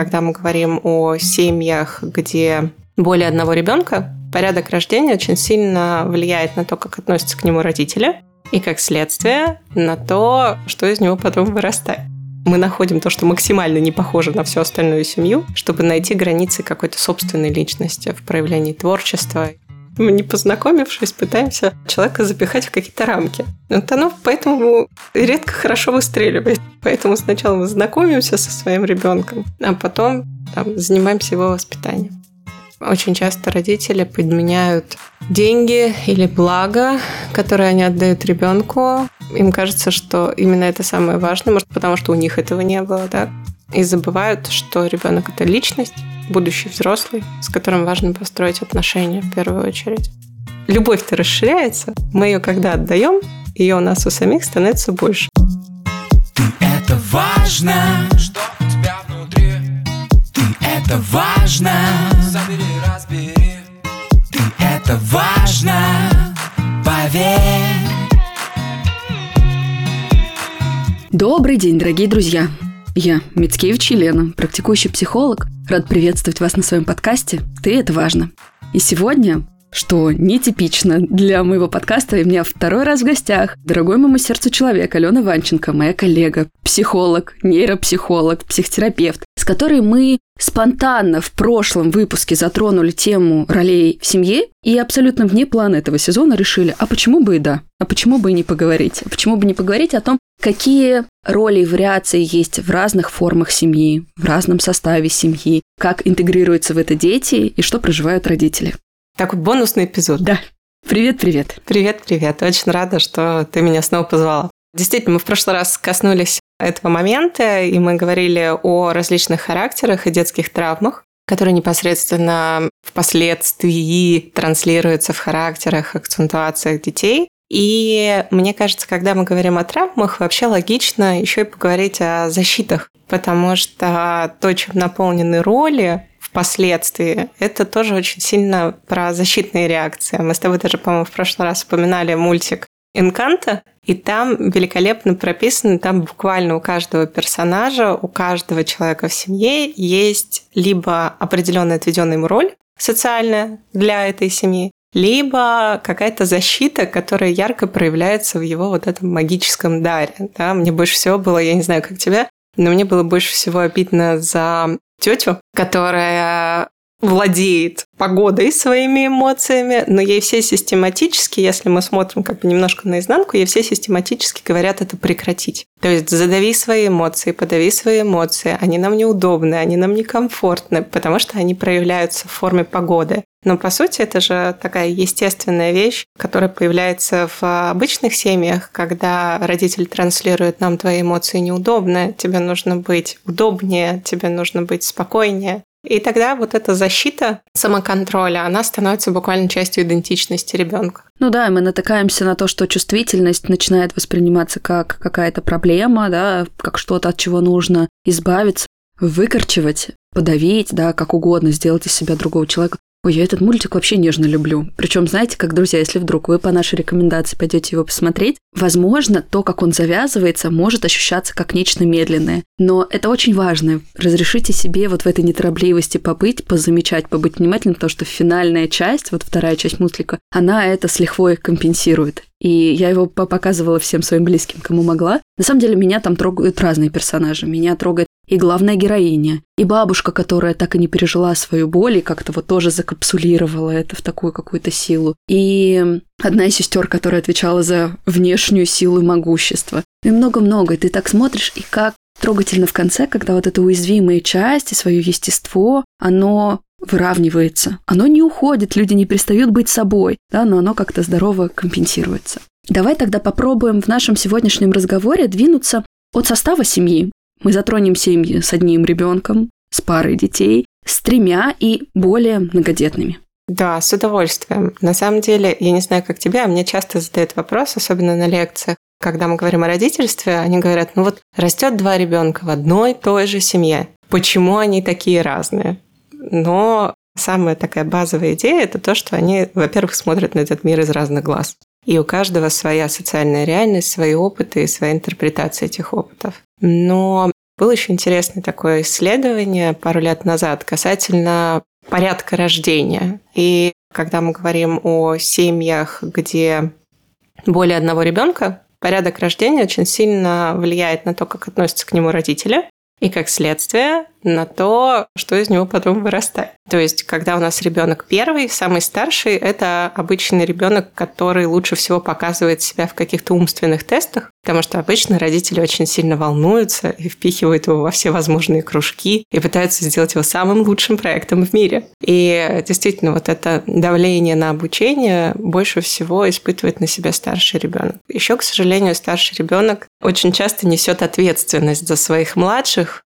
когда мы говорим о семьях, где более одного ребенка, порядок рождения очень сильно влияет на то, как относятся к нему родители, и как следствие на то, что из него потом вырастает. Мы находим то, что максимально не похоже на всю остальную семью, чтобы найти границы какой-то собственной личности в проявлении творчества. Мы, не познакомившись, пытаемся человека запихать в какие-то рамки. Вот оно поэтому редко хорошо выстреливает. Поэтому сначала мы знакомимся со своим ребенком, а потом там, занимаемся его воспитанием. Очень часто родители подменяют деньги или благо, которые они отдают ребенку. Им кажется, что именно это самое важное, может, потому что у них этого не было, да, и забывают, что ребенок это личность, будущий взрослый, с которым важно построить отношения в первую очередь. Любовь-то расширяется, мы ее когда отдаем, ее у нас у самих становится больше. Ты это важно, что у тебя внутри. Ты это важно. Забери, разбери. Ты это важно, поверь. Добрый день, дорогие друзья! Я, Мицкевич Елена, практикующий психолог, рад приветствовать вас на своем подкасте «Ты – это важно». И сегодня что нетипично для моего подкаста, и меня второй раз в гостях дорогой моему сердцу человек Алена Ванченко, моя коллега, психолог, нейропсихолог, психотерапевт, с которой мы спонтанно в прошлом выпуске затронули тему ролей в семье и абсолютно вне плана этого сезона решили, а почему бы и да, а почему бы и не поговорить, а почему бы не поговорить о том, какие роли и вариации есть в разных формах семьи, в разном составе семьи, как интегрируются в это дети и что проживают родители. Такой бонусный эпизод. Да. Привет-привет. Привет-привет. Очень рада, что ты меня снова позвала. Действительно, мы в прошлый раз коснулись этого момента, и мы говорили о различных характерах и детских травмах, которые непосредственно впоследствии транслируются в характерах, акцентуациях детей. И мне кажется, когда мы говорим о травмах, вообще логично еще и поговорить о защитах, потому что то, чем наполнены роли, впоследствии. Это тоже очень сильно про защитные реакции. Мы с тобой даже, по-моему, в прошлый раз упоминали мультик Инканта, и там великолепно прописано, там буквально у каждого персонажа, у каждого человека в семье есть либо определенная отведенная ему роль социальная для этой семьи, либо какая-то защита, которая ярко проявляется в его вот этом магическом даре. Да? Мне больше всего было, я не знаю, как тебя, но мне было больше всего обидно за тетю, которая владеет погодой своими эмоциями, но ей все систематически, если мы смотрим как бы немножко наизнанку, ей все систематически говорят это прекратить. То есть задави свои эмоции, подави свои эмоции, они нам неудобны, они нам некомфортны, потому что они проявляются в форме погоды. Но по сути это же такая естественная вещь, которая появляется в обычных семьях, когда родитель транслирует нам твои эмоции неудобно, тебе нужно быть удобнее, тебе нужно быть спокойнее. И тогда вот эта защита самоконтроля, она становится буквально частью идентичности ребенка. Ну да, мы натыкаемся на то, что чувствительность начинает восприниматься как какая-то проблема, да, как что-то, от чего нужно избавиться, выкорчевать, подавить, да, как угодно, сделать из себя другого человека. Ой, я этот мультик вообще нежно люблю. Причем, знаете, как, друзья, если вдруг вы по нашей рекомендации пойдете его посмотреть, возможно, то, как он завязывается, может ощущаться как нечто медленное. Но это очень важно. Разрешите себе вот в этой неторопливости побыть, позамечать, побыть внимательным, потому что финальная часть, вот вторая часть мультика, она это с лихвой компенсирует. И я его показывала всем своим близким, кому могла. На самом деле меня там трогают разные персонажи. Меня трогает и главная героиня, и бабушка, которая так и не пережила свою боль и как-то вот тоже закапсулировала это в такую какую-то силу, и одна из сестер, которая отвечала за внешнюю силу и могущество. И много-много, и ты так смотришь, и как трогательно в конце, когда вот эта уязвимая часть и свое естество, оно выравнивается. Оно не уходит, люди не перестают быть собой, да, но оно как-то здорово компенсируется. Давай тогда попробуем в нашем сегодняшнем разговоре двинуться от состава семьи, мы затронем семьи с одним ребенком, с парой детей, с тремя и более многодетными. Да, с удовольствием. На самом деле, я не знаю, как тебе, а мне часто задают вопрос, особенно на лекциях, когда мы говорим о родительстве, они говорят, ну вот растет два ребенка в одной и той же семье. Почему они такие разные? Но самая такая базовая идея – это то, что они, во-первых, смотрят на этот мир из разных глаз. И у каждого своя социальная реальность, свои опыты и своя интерпретация этих опытов. Но Было еще интересное такое исследование пару лет назад касательно порядка рождения. И когда мы говорим о семьях, где более одного ребенка, порядок рождения очень сильно влияет на то, как относятся к нему родители и как следствие на то, что из него потом вырастает. То есть, когда у нас ребенок первый, самый старший, это обычный ребенок, который лучше всего показывает себя в каких-то умственных тестах, потому что обычно родители очень сильно волнуются и впихивают его во все возможные кружки и пытаются сделать его самым лучшим проектом в мире. И действительно, вот это давление на обучение больше всего испытывает на себя старший ребенок. Еще, к сожалению, старший ребенок очень часто несет ответственность за своих младших,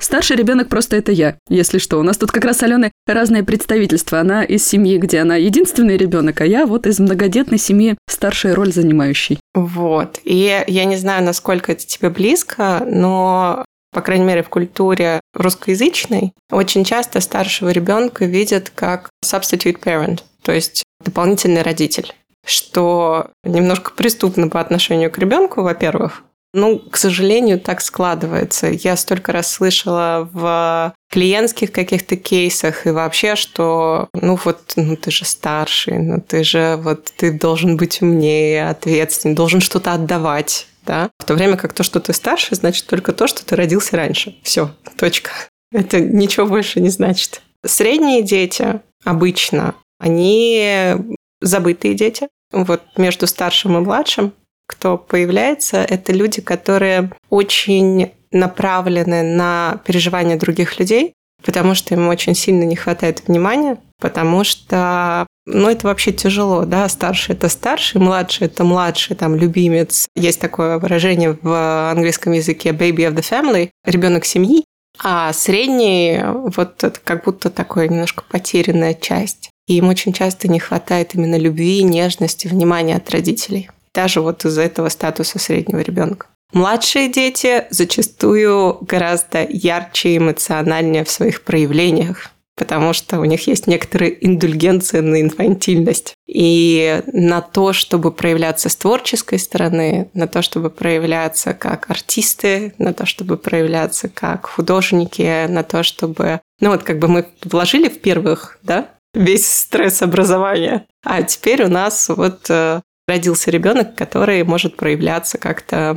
Старший ребенок просто это я, если что. У нас тут как раз Алены разные представительства. Она из семьи, где она единственный ребенок, а я вот из многодетной семьи старшая роль занимающий. Вот. И я не знаю, насколько это тебе близко, но по крайней мере, в культуре русскоязычной, очень часто старшего ребенка видят как substitute parent, то есть дополнительный родитель что немножко преступно по отношению к ребенку, во-первых, ну, к сожалению, так складывается. Я столько раз слышала в клиентских каких-то кейсах и вообще, что ну вот, ну ты же старший, ну ты же вот, ты должен быть умнее, ответственнее, должен что-то отдавать, да? В то время как то, что ты старше, значит только то, что ты родился раньше. Все, точка. Это ничего больше не значит. Средние дети обычно, они забытые дети. Вот между старшим и младшим кто появляется, это люди, которые очень направлены на переживания других людей, потому что им очень сильно не хватает внимания, потому что, ну, это вообще тяжело, да, старший – это старший, младший – это младший, там, любимец. Есть такое выражение в английском языке «baby of the family», ребенок семьи, а средний вот это как будто такая немножко потерянная часть. И им очень часто не хватает именно любви, нежности, внимания от родителей даже вот из-за этого статуса среднего ребенка. Младшие дети зачастую гораздо ярче и эмоциональнее в своих проявлениях, потому что у них есть некоторые индульгенции на инфантильность. И на то, чтобы проявляться с творческой стороны, на то, чтобы проявляться как артисты, на то, чтобы проявляться как художники, на то, чтобы... Ну вот как бы мы вложили в первых, да, весь стресс образования. А теперь у нас вот э, родился ребенок, который может проявляться как-то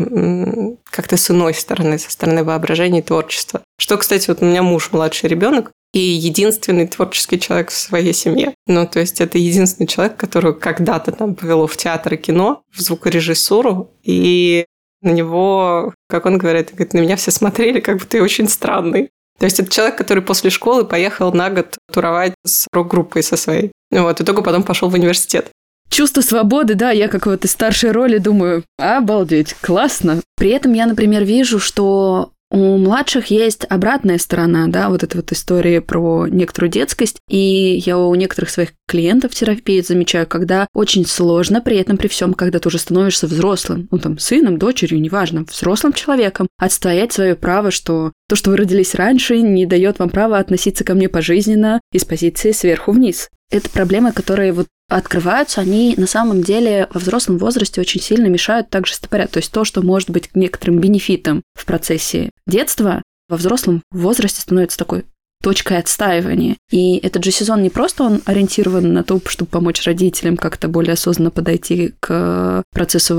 как с иной стороны, со стороны воображения и творчества. Что, кстати, вот у меня муж младший ребенок, и единственный творческий человек в своей семье. Ну, то есть это единственный человек, которого когда-то там повело в театр и кино, в звукорежиссуру, и на него, как он говорит, говорит, на меня все смотрели, как будто я очень странный. То есть это человек, который после школы поехал на год туровать с рок-группой со своей. Вот, и только потом пошел в университет чувство свободы, да, я как вот из старшей роли думаю, обалдеть, классно. При этом я, например, вижу, что у младших есть обратная сторона, да, вот эта вот история про некоторую детскость. И я у некоторых своих клиентов терапии замечаю, когда очень сложно при этом при всем, когда ты уже становишься взрослым, ну там сыном, дочерью, неважно, взрослым человеком, отстоять свое право, что то, что вы родились раньше, не дает вам права относиться ко мне пожизненно из позиции сверху вниз. Это проблемы, которые вот открываются, они на самом деле во взрослом возрасте очень сильно мешают также стопорят. То есть то, что может быть некоторым бенефитом в процессе детства, во взрослом возрасте становится такой точкой отстаивания. И этот же сезон не просто он ориентирован на то, чтобы помочь родителям как-то более осознанно подойти к процессу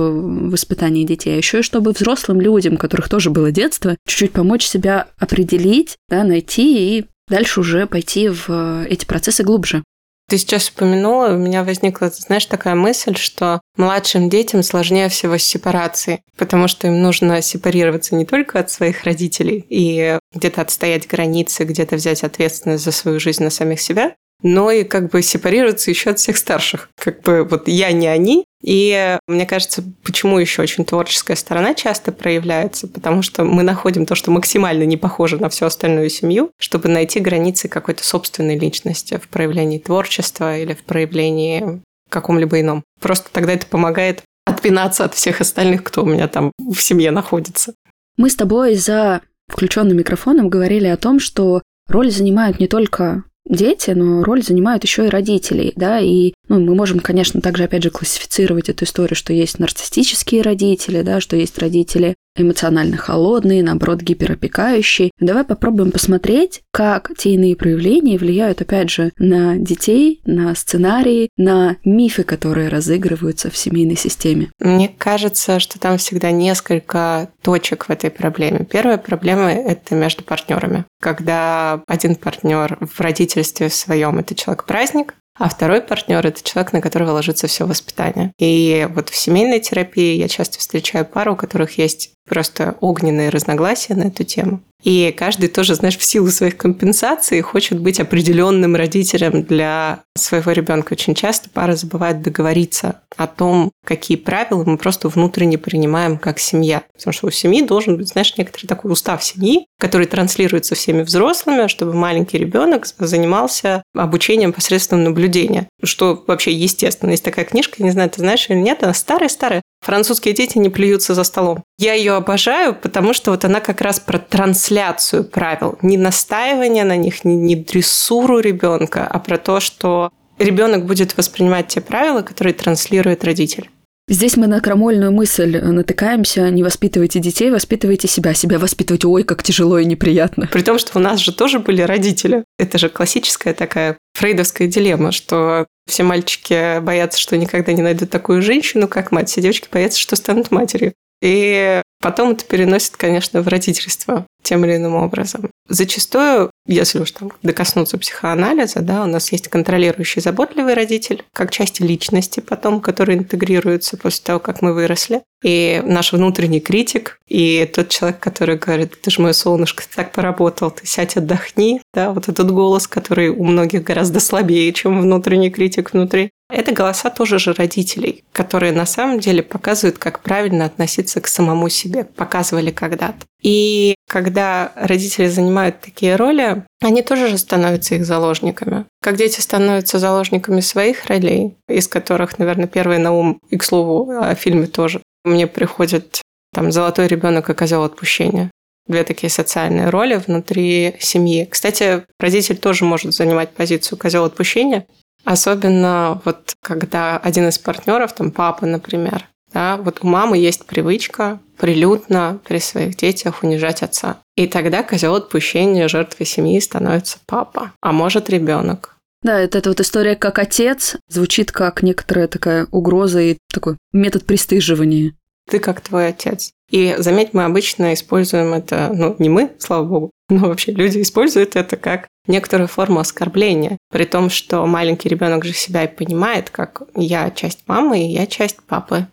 воспитания детей, а еще и чтобы взрослым людям, у которых тоже было детство, чуть-чуть помочь себя определить, да, найти и дальше уже пойти в эти процессы глубже. Ты сейчас упомянула, у меня возникла, знаешь, такая мысль, что младшим детям сложнее всего с сепарацией, потому что им нужно сепарироваться не только от своих родителей и где-то отстоять границы, где-то взять ответственность за свою жизнь на самих себя, но и как бы сепарироваться еще от всех старших. Как бы вот я не они, и мне кажется, почему еще очень творческая сторона часто проявляется, потому что мы находим то, что максимально не похоже на всю остальную семью, чтобы найти границы какой-то собственной личности в проявлении творчества или в проявлении каком-либо ином. Просто тогда это помогает отпинаться от всех остальных, кто у меня там в семье находится. Мы с тобой за включенным микрофоном говорили о том, что роль занимают не только дети, но роль занимают еще и родители, да, и Ну, мы можем, конечно, также, опять же, классифицировать эту историю, что есть нарциссические родители, да, что есть родители эмоционально холодные, наоборот, гиперопекающие. Давай попробуем посмотреть, как те иные проявления влияют, опять же, на детей, на сценарии, на мифы, которые разыгрываются в семейной системе. Мне кажется, что там всегда несколько точек в этой проблеме. Первая проблема – это между партнерами. Когда один партнер в родительстве своем – это человек-праздник, а второй партнер это человек, на которого ложится все воспитание. И вот в семейной терапии я часто встречаю пару, у которых есть просто огненные разногласия на эту тему. И каждый тоже, знаешь, в силу своих компенсаций хочет быть определенным родителем для своего ребенка. Очень часто пара забывает договориться о том, какие правила мы просто внутренне принимаем как семья. Потому что у семьи должен быть, знаешь, некоторый такой устав семьи, который транслируется всеми взрослыми, чтобы маленький ребенок занимался обучением посредством наблюдения. Что вообще естественно. Есть такая книжка, не знаю, ты знаешь или нет, она старая-старая, Французские дети не плюются за столом. Я ее обожаю, потому что вот она как раз про трансляцию правил. Не настаивание на них, не, не дрессуру ребенка, а про то, что ребенок будет воспринимать те правила, которые транслирует родитель. Здесь мы на крамольную мысль натыкаемся. Не воспитывайте детей, воспитывайте себя. Себя воспитывать, ой, как тяжело и неприятно. При том, что у нас же тоже были родители. Это же классическая такая фрейдовская дилемма, что все мальчики боятся, что никогда не найдут такую женщину, как мать. Все девочки боятся, что станут матерью. И потом это переносит, конечно, в родительство тем или иным образом. Зачастую, если уж там докоснуться психоанализа, да, у нас есть контролирующий заботливый родитель, как часть личности потом, который интегрируется после того, как мы выросли. И наш внутренний критик, и тот человек, который говорит, ты же мое солнышко, ты так поработал, ты сядь, отдохни, да, вот этот голос, который у многих гораздо слабее, чем внутренний критик внутри. Это голоса тоже же родителей, которые на самом деле показывают, как правильно относиться к самому себе, показывали когда-то. И когда родители занимают такие роли, они тоже же становятся их заложниками. Как дети становятся заложниками своих ролей, из которых, наверное, первый на ум, и, к слову, о фильме тоже. Мне приходит там «Золотой ребенок» и «Козел отпущения». Две такие социальные роли внутри семьи. Кстати, родитель тоже может занимать позицию козел отпущения, Особенно вот когда один из партнеров, там папа, например, да, вот у мамы есть привычка прилюдно при своих детях унижать отца. И тогда козел отпущения жертвой семьи становится папа, а может ребенок. Да, это эта вот история как отец звучит как некоторая такая угроза и такой метод пристыживания. Ты как твой отец. И заметь, мы обычно используем это, ну, не мы, слава богу, но вообще люди используют это как некоторую форму оскорбления, при том, что маленький ребенок же себя и понимает, как я часть мамы и я часть папы.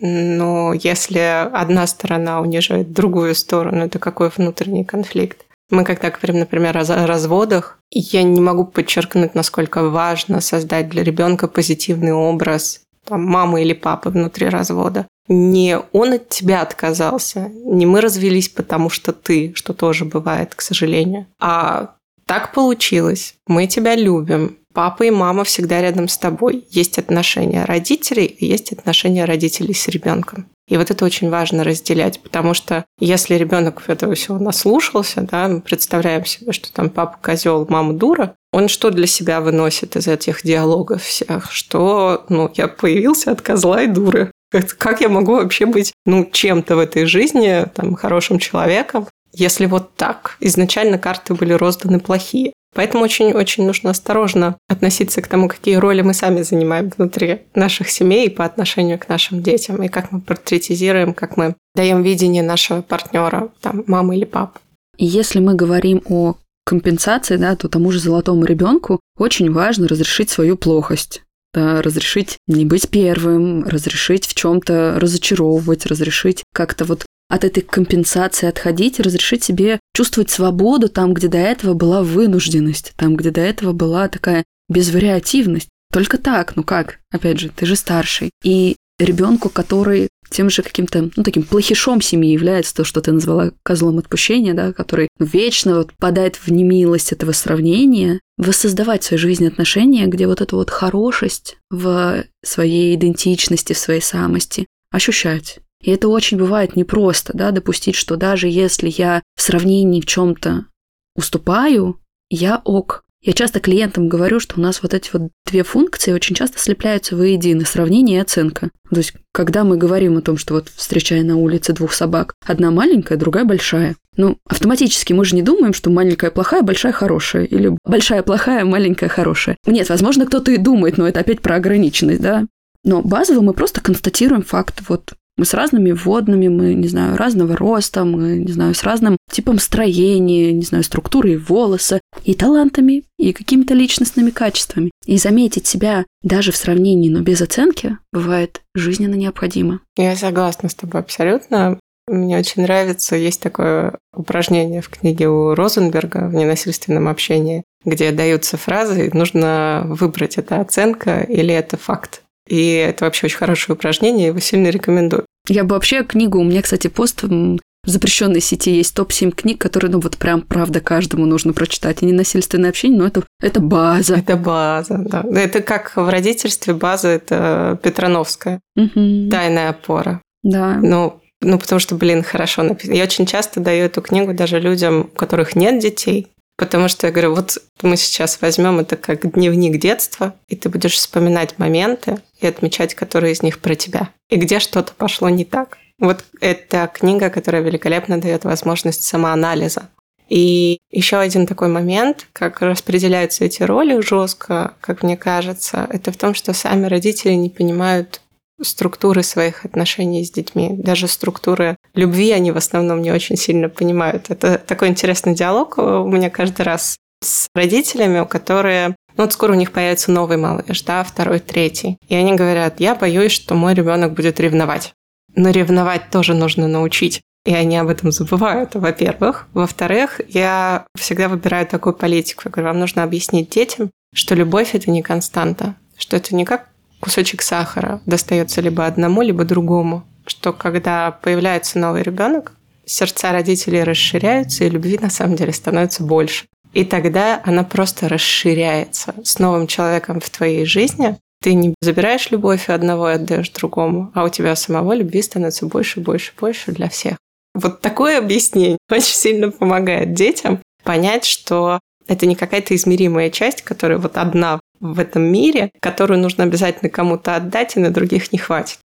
Но если одна сторона унижает другую сторону, это какой внутренний конфликт? Мы когда говорим, например, о разводах, я не могу подчеркнуть, насколько важно создать для ребенка позитивный образ там, мамы или папы внутри развода. Не он от тебя отказался, не мы развелись, потому что ты, что тоже бывает, к сожалению, а так получилось, мы тебя любим, папа и мама всегда рядом с тобой. Есть отношения родителей, и есть отношения родителей с ребенком. И вот это очень важно разделять, потому что если ребенок этого всего наслушался, да, мы представляем себе, что там папа козел, мама дура, он что для себя выносит из этих диалогов всех? Что, ну, я появился от козла и дуры. Как я могу вообще быть, ну, чем-то в этой жизни, там, хорошим человеком, если вот так? Изначально карты были розданы плохие. Поэтому очень-очень нужно осторожно относиться к тому, какие роли мы сами занимаем внутри наших семей по отношению к нашим детям, и как мы портретизируем, как мы даем видение нашего партнера, там, мамы или папы. И если мы говорим о компенсации, да, то тому же золотому ребенку очень важно разрешить свою плохость. Да, разрешить не быть первым, разрешить в чем-то разочаровывать, разрешить как-то вот от этой компенсации отходить разрешить себе чувствовать свободу там, где до этого была вынужденность, там, где до этого была такая безвариативность. Только так, ну как? Опять же, ты же старший. И ребенку, который тем же каким-то, ну, таким плохишом семьи является то, что ты назвала козлом отпущения, да, который вечно вот падает в немилость этого сравнения, воссоздавать в своей жизни отношения, где вот эту вот хорошесть в своей идентичности, в своей самости ощущать. И это очень бывает непросто, да, допустить, что даже если я в сравнении в чем-то уступаю, я ок. Я часто клиентам говорю, что у нас вот эти вот две функции очень часто слепляются воедино – сравнение и оценка. То есть, когда мы говорим о том, что вот встречая на улице двух собак, одна маленькая, другая большая, ну, автоматически мы же не думаем, что маленькая плохая, большая хорошая, или большая плохая, маленькая хорошая. Нет, возможно, кто-то и думает, но это опять про ограниченность, да? Но базово мы просто констатируем факт. Вот мы с разными водными, мы, не знаю, разного роста, мы, не знаю, с разным типом строения, не знаю, структурой волоса, и талантами, и какими-то личностными качествами. И заметить себя даже в сравнении, но без оценки, бывает жизненно необходимо. Я согласна с тобой абсолютно. Мне очень нравится, есть такое упражнение в книге у Розенберга в ненасильственном общении, где даются фразы, нужно выбрать, это оценка или это факт. И это вообще очень хорошее упражнение, его сильно рекомендую. Я бы вообще книгу, у меня, кстати, пост в запрещенной сети есть топ-7 книг, которые, ну вот прям, правда, каждому нужно прочитать. И ненасильственное общение, но это, это база. Это база, да. Это как в родительстве база, это Петрановская. Угу. Тайная опора. Да. Ну, ну, потому что, блин, хорошо написано. Я очень часто даю эту книгу даже людям, у которых нет детей, Потому что я говорю, вот мы сейчас возьмем это как дневник детства, и ты будешь вспоминать моменты и отмечать, которые из них про тебя. И где что-то пошло не так. Вот это книга, которая великолепно дает возможность самоанализа. И еще один такой момент, как распределяются эти роли жестко, как мне кажется, это в том, что сами родители не понимают структуры своих отношений с детьми. Даже структуры любви они в основном не очень сильно понимают. Это такой интересный диалог у меня каждый раз с родителями, у которые ну вот скоро у них появится новый малыш, да, второй, третий. И они говорят, я боюсь, что мой ребенок будет ревновать. Но ревновать тоже нужно научить. И они об этом забывают, во-первых. Во-вторых, я всегда выбираю такую политику. Я говорю, вам нужно объяснить детям, что любовь – это не константа, что это не как кусочек сахара достается либо одному, либо другому. Что когда появляется новый ребенок, сердца родителей расширяются, и любви на самом деле становится больше. И тогда она просто расширяется с новым человеком в твоей жизни. Ты не забираешь любовь у одного и отдаешь другому, а у тебя самого любви становится больше, больше, больше для всех. Вот такое объяснение очень сильно помогает детям понять, что это не какая-то измеримая часть, которая вот одна в этом мире, которую нужно обязательно кому-то отдать, и на других не хватит.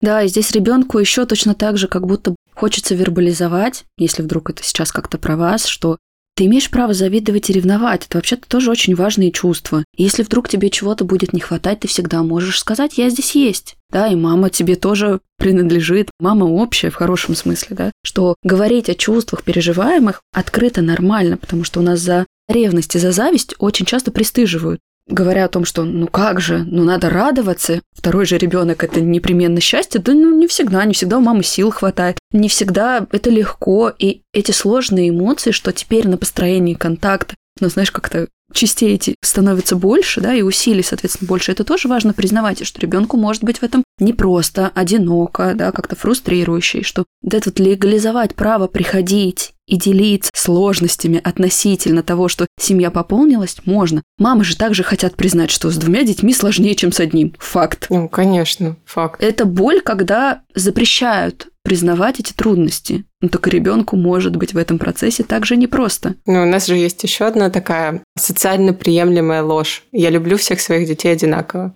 Да, и здесь ребенку еще точно так же, как будто хочется вербализовать, если вдруг это сейчас как-то про вас, что ты имеешь право завидовать и ревновать. Это вообще-то тоже очень важные чувства. И если вдруг тебе чего-то будет не хватать, ты всегда можешь сказать «я здесь есть». Да, и мама тебе тоже принадлежит. Мама общая в хорошем смысле, да. Что говорить о чувствах переживаемых открыто нормально, потому что у нас за ревность и за зависть очень часто пристыживают говоря о том, что ну как же, ну надо радоваться, второй же ребенок это непременно счастье, да ну не всегда, не всегда у мамы сил хватает, не всегда это легко, и эти сложные эмоции, что теперь на построении контакта, ну знаешь, как-то частей эти становится больше, да, и усилий, соответственно, больше. Это тоже важно признавать, что ребенку может быть в этом непросто, одиноко, да, как-то фрустрирующе, что вот это вот легализовать право приходить и делиться сложностями относительно того, что семья пополнилась, можно. Мамы же также хотят признать, что с двумя детьми сложнее, чем с одним. Факт. Ну, конечно, факт. Это боль, когда запрещают признавать эти трудности. Ну, только ребенку может быть в этом процессе также непросто. Ну, у нас же есть еще одна такая социально приемлемая ложь. Я люблю всех своих детей одинаково.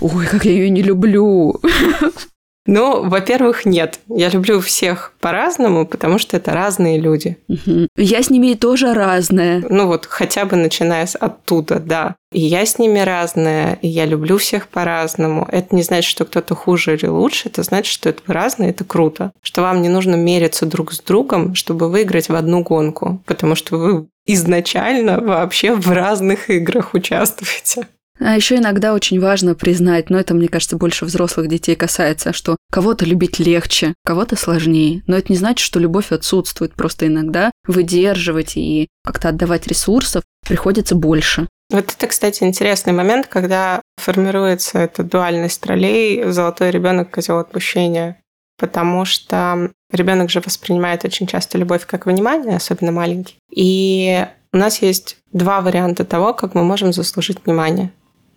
Ой, как я ее не люблю. Ну, во-первых, нет. Я люблю всех по-разному, потому что это разные люди. Угу. Я с ними тоже разная. Ну вот, хотя бы начиная с оттуда, да. И я с ними разная, и я люблю всех по-разному. Это не значит, что кто-то хуже или лучше, это значит, что это вы разные, это круто. Что вам не нужно мериться друг с другом, чтобы выиграть в одну гонку, потому что вы изначально вообще в разных играх участвуете. А еще иногда очень важно признать, но это, мне кажется, больше взрослых детей касается, что кого-то любить легче, кого-то сложнее. Но это не значит, что любовь отсутствует. Просто иногда выдерживать и как-то отдавать ресурсов приходится больше. Вот это, кстати, интересный момент, когда формируется эта дуальность ролей «золотой ребенок, козел отпущения». Потому что ребенок же воспринимает очень часто любовь как внимание, особенно маленький. И у нас есть два варианта того, как мы можем заслужить внимание.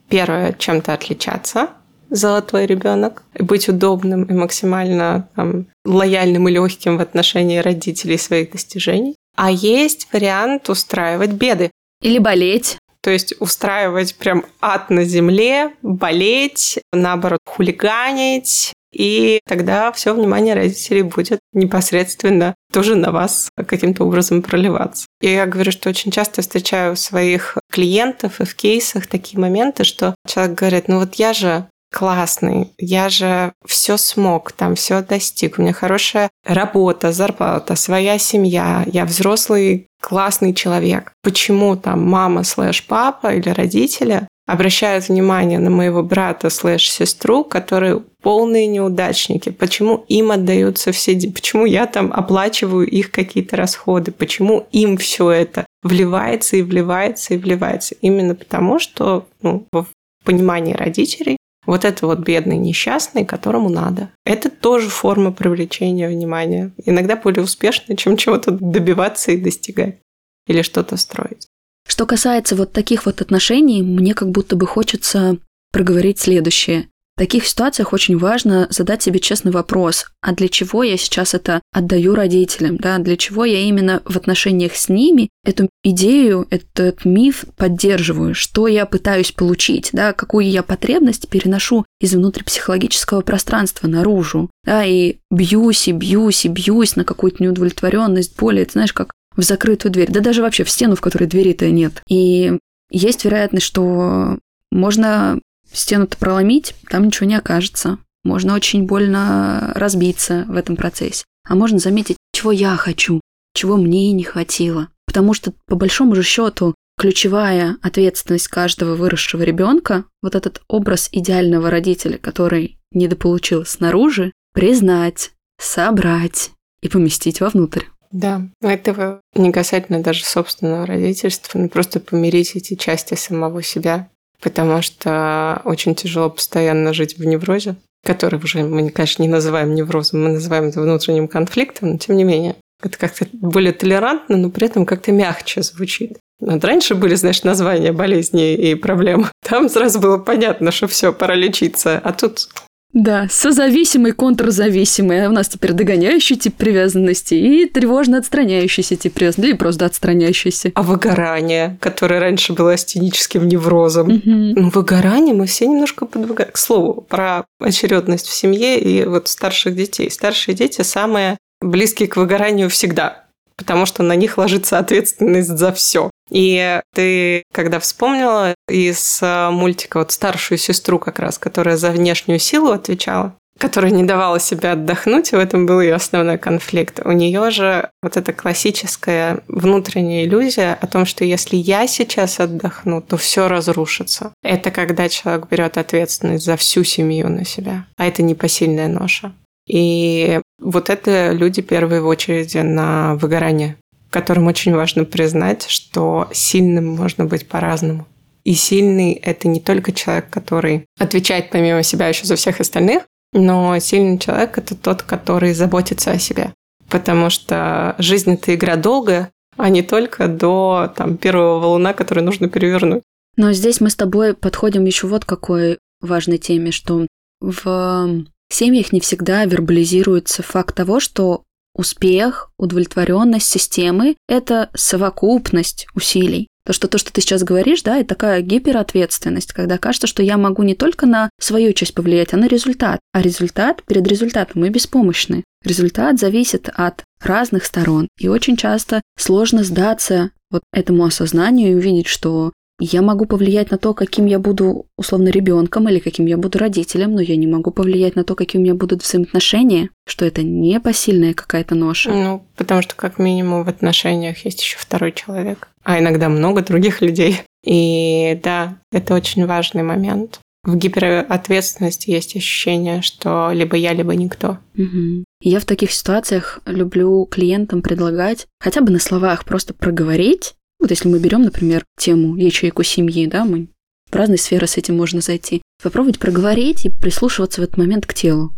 Первое, чем-то отличаться, золотой ребенок, быть удобным и максимально там, лояльным и легким в отношении родителей своих достижений. А есть вариант устраивать беды. Или болеть. То есть устраивать прям ад на земле, болеть, наоборот, хулиганить, и тогда все внимание родителей будет непосредственно тоже на вас каким-то образом проливаться. И я говорю, что очень часто встречаю у своих клиентов и в кейсах такие моменты, что человек говорит, ну вот я же классный, я же все смог, там все достиг, у меня хорошая работа, зарплата, своя семья, я взрослый классный человек. Почему там мама слэш папа или родители обращают внимание на моего брата слэш сестру, которые полные неудачники, почему им отдаются все, почему я там оплачиваю их какие-то расходы, почему им все это вливается и вливается и вливается. Именно потому, что ну, в понимании родителей вот это вот бедный несчастный, которому надо. Это тоже форма привлечения внимания. Иногда более успешная, чем чего-то добиваться и достигать. Или что-то строить. Что касается вот таких вот отношений, мне как будто бы хочется проговорить следующее. В таких ситуациях очень важно задать себе честный вопрос, а для чего я сейчас это отдаю родителям, да, для чего я именно в отношениях с ними эту идею, этот миф поддерживаю, что я пытаюсь получить, да, какую я потребность переношу из внутрипсихологического пространства наружу, да, и бьюсь, и бьюсь, и бьюсь на какую-то неудовлетворенность, боль, это знаешь, как в закрытую дверь, да даже вообще в стену, в которой двери-то нет. И есть вероятность, что можно стену-то проломить, там ничего не окажется. Можно очень больно разбиться в этом процессе. А можно заметить, чего я хочу, чего мне не хватило. Потому что, по большому же счету, ключевая ответственность каждого выросшего ребенка, вот этот образ идеального родителя, который недополучил снаружи, признать, собрать и поместить вовнутрь. Да, этого не касательно даже собственного родительства, но просто помирить эти части самого себя, потому что очень тяжело постоянно жить в неврозе, который уже мы, конечно, не называем неврозом, мы называем это внутренним конфликтом, но тем не менее. Это как-то более толерантно, но при этом как-то мягче звучит. Вот раньше были, знаешь, названия болезней и проблем. Там сразу было понятно, что все, пора лечиться. А тут да, созависимый, контрзависимый. У нас теперь догоняющий тип привязанности и тревожно отстраняющийся тип привязанности, или просто отстраняющийся. А выгорание, которое раньше было астеническим неврозом. Угу. Ну, выгорание мы все немножко подвыгораем. К слову, про очередность в семье и вот старших детей. Старшие дети самые близкие к выгоранию всегда, потому что на них ложится ответственность за все. И ты, когда вспомнила из э, мультика вот старшую сестру как раз, которая за внешнюю силу отвечала, которая не давала себе отдохнуть, и в этом был ее основной конфликт. У нее же вот эта классическая внутренняя иллюзия о том, что если я сейчас отдохну, то все разрушится. Это когда человек берет ответственность за всю семью на себя, а это непосильная ноша. И вот это люди в очереди на выгорание котором очень важно признать, что сильным можно быть по-разному. И сильный – это не только человек, который отвечает помимо себя еще за всех остальных, но сильный человек – это тот, который заботится о себе. Потому что жизнь – это игра долгая, а не только до там, первого валуна, который нужно перевернуть. Но здесь мы с тобой подходим еще вот к какой важной теме, что в семьях не всегда вербализируется факт того, что Успех, удовлетворенность системы – это совокупность усилий. То, что то, что ты сейчас говоришь, да, это такая гиперответственность, когда кажется, что я могу не только на свою часть повлиять, а на результат. А результат перед результатом мы беспомощны. Результат зависит от разных сторон. И очень часто сложно сдаться вот этому осознанию и увидеть, что я могу повлиять на то, каким я буду условно ребенком или каким я буду родителем, но я не могу повлиять на то, какие у меня будут взаимоотношения, что это не посильная какая-то ноша. Ну, потому что как минимум в отношениях есть еще второй человек, а иногда много других людей. И да, это очень важный момент. В гиперответственности есть ощущение, что либо я, либо никто. Угу. Я в таких ситуациях люблю клиентам предлагать хотя бы на словах просто проговорить вот если мы берем, например, тему ячейку семьи, да, мы в разные сферы с этим можно зайти. Попробовать проговорить и прислушиваться в этот момент к телу.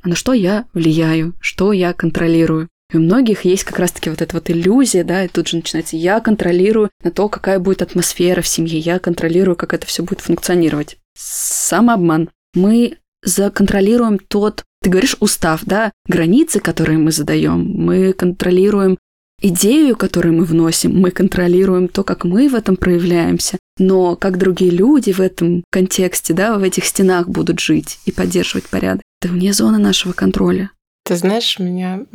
А на что я влияю, что я контролирую. И у многих есть как раз-таки вот эта вот иллюзия, да, и тут же начинается «я контролирую на то, какая будет атмосфера в семье, я контролирую, как это все будет функционировать». Самообман. Мы законтролируем тот, ты говоришь, устав, да, границы, которые мы задаем, мы контролируем идею, которую мы вносим, мы контролируем то, как мы в этом проявляемся, но как другие люди в этом контексте, да, в этих стенах будут жить и поддерживать порядок, это вне зоны нашего контроля. Ты знаешь, меня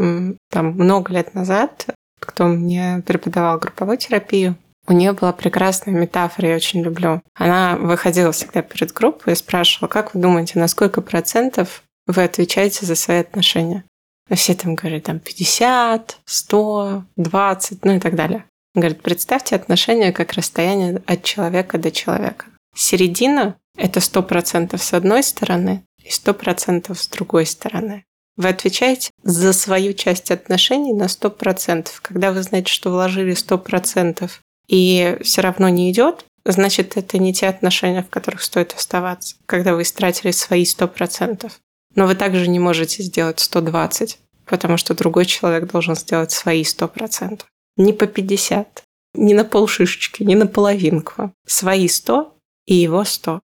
там много лет назад, кто мне преподавал групповую терапию, у нее была прекрасная метафора, я очень люблю. Она выходила всегда перед группой и спрашивала, как вы думаете, на сколько процентов вы отвечаете за свои отношения? А все там говорят, там 50, 100, 20, ну и так далее. Говорит, представьте отношения как расстояние от человека до человека. Середина – это 100% с одной стороны и 100% с другой стороны. Вы отвечаете за свою часть отношений на 100%. Когда вы знаете, что вложили 100% и все равно не идет, значит, это не те отношения, в которых стоит оставаться, когда вы истратили свои 100%. Но вы также не можете сделать 120, потому что другой человек должен сделать свои 100%. Не по 50, не на полшишечки, не на половинку. Свои 100 и его 100.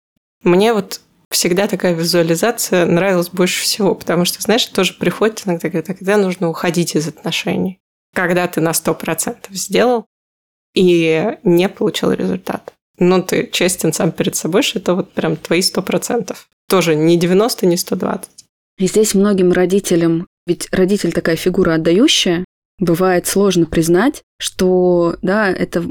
Мне вот всегда такая визуализация нравилась больше всего, потому что, знаешь, тоже приходит иногда, когда нужно уходить из отношений. Когда ты на 100% сделал и не получил результат. Но ты честен сам перед собой, что это вот прям твои 100%. Тоже не 90, не 120. И здесь многим родителям, ведь родитель такая фигура отдающая, бывает сложно признать, что, да, это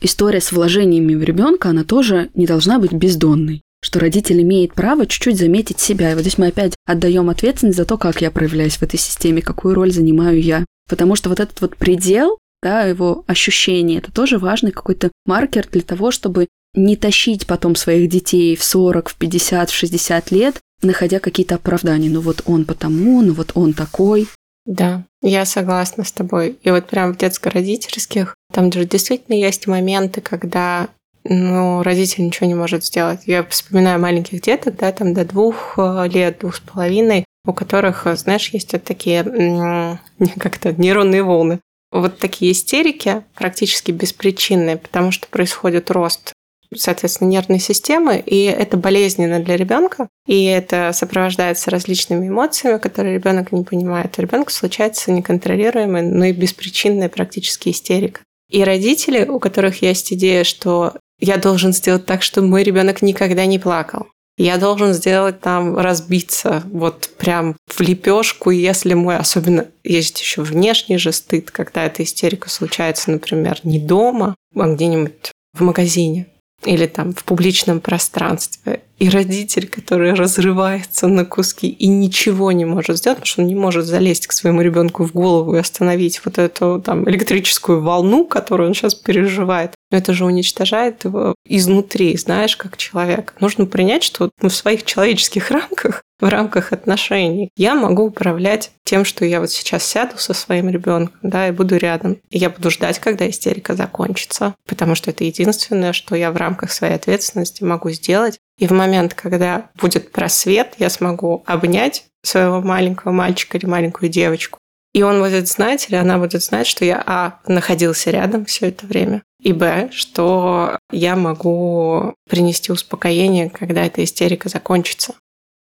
история с вложениями в ребенка, она тоже не должна быть бездонной что родитель имеет право чуть-чуть заметить себя. И вот здесь мы опять отдаем ответственность за то, как я проявляюсь в этой системе, какую роль занимаю я. Потому что вот этот вот предел, да, его ощущение, это тоже важный какой-то маркер для того, чтобы не тащить потом своих детей в 40, в 50, в 60 лет, находя какие-то оправдания. Ну вот он потому, ну вот он такой. Да, я согласна с тобой. И вот прям в детско-родительских, там же действительно есть моменты, когда ну, родитель ничего не может сделать. Я вспоминаю маленьких деток, да, там до двух э, лет, двух с половиной, у которых, э, знаешь, есть вот такие как-то нейронные волны. Вот такие истерики практически беспричинные, потому что происходит рост соответственно, нервной системы, и это болезненно для ребенка, и это сопровождается различными эмоциями, которые ребенок не понимает. У ребенка случается неконтролируемая, но и беспричинная практически истерика. И родители, у которых есть идея, что я должен сделать так, чтобы мой ребенок никогда не плакал. Я должен сделать там разбиться вот прям в лепешку, если мой, особенно есть еще внешний же стыд, когда эта истерика случается, например, не дома, а где-нибудь в магазине или там в публичном пространстве, и родитель, который разрывается на куски и ничего не может сделать, потому что он не может залезть к своему ребенку в голову и остановить вот эту там электрическую волну, которую он сейчас переживает. Но это же уничтожает его изнутри, знаешь, как человек. Нужно принять, что в своих человеческих рамках в рамках отношений. Я могу управлять тем, что я вот сейчас сяду со своим ребенком, да, и буду рядом. И я буду ждать, когда истерика закончится, потому что это единственное, что я в рамках своей ответственности могу сделать. И в момент, когда будет просвет, я смогу обнять своего маленького мальчика или маленькую девочку. И он будет знать, или она будет знать, что я, а, находился рядом все это время, и, б, что я могу принести успокоение, когда эта истерика закончится.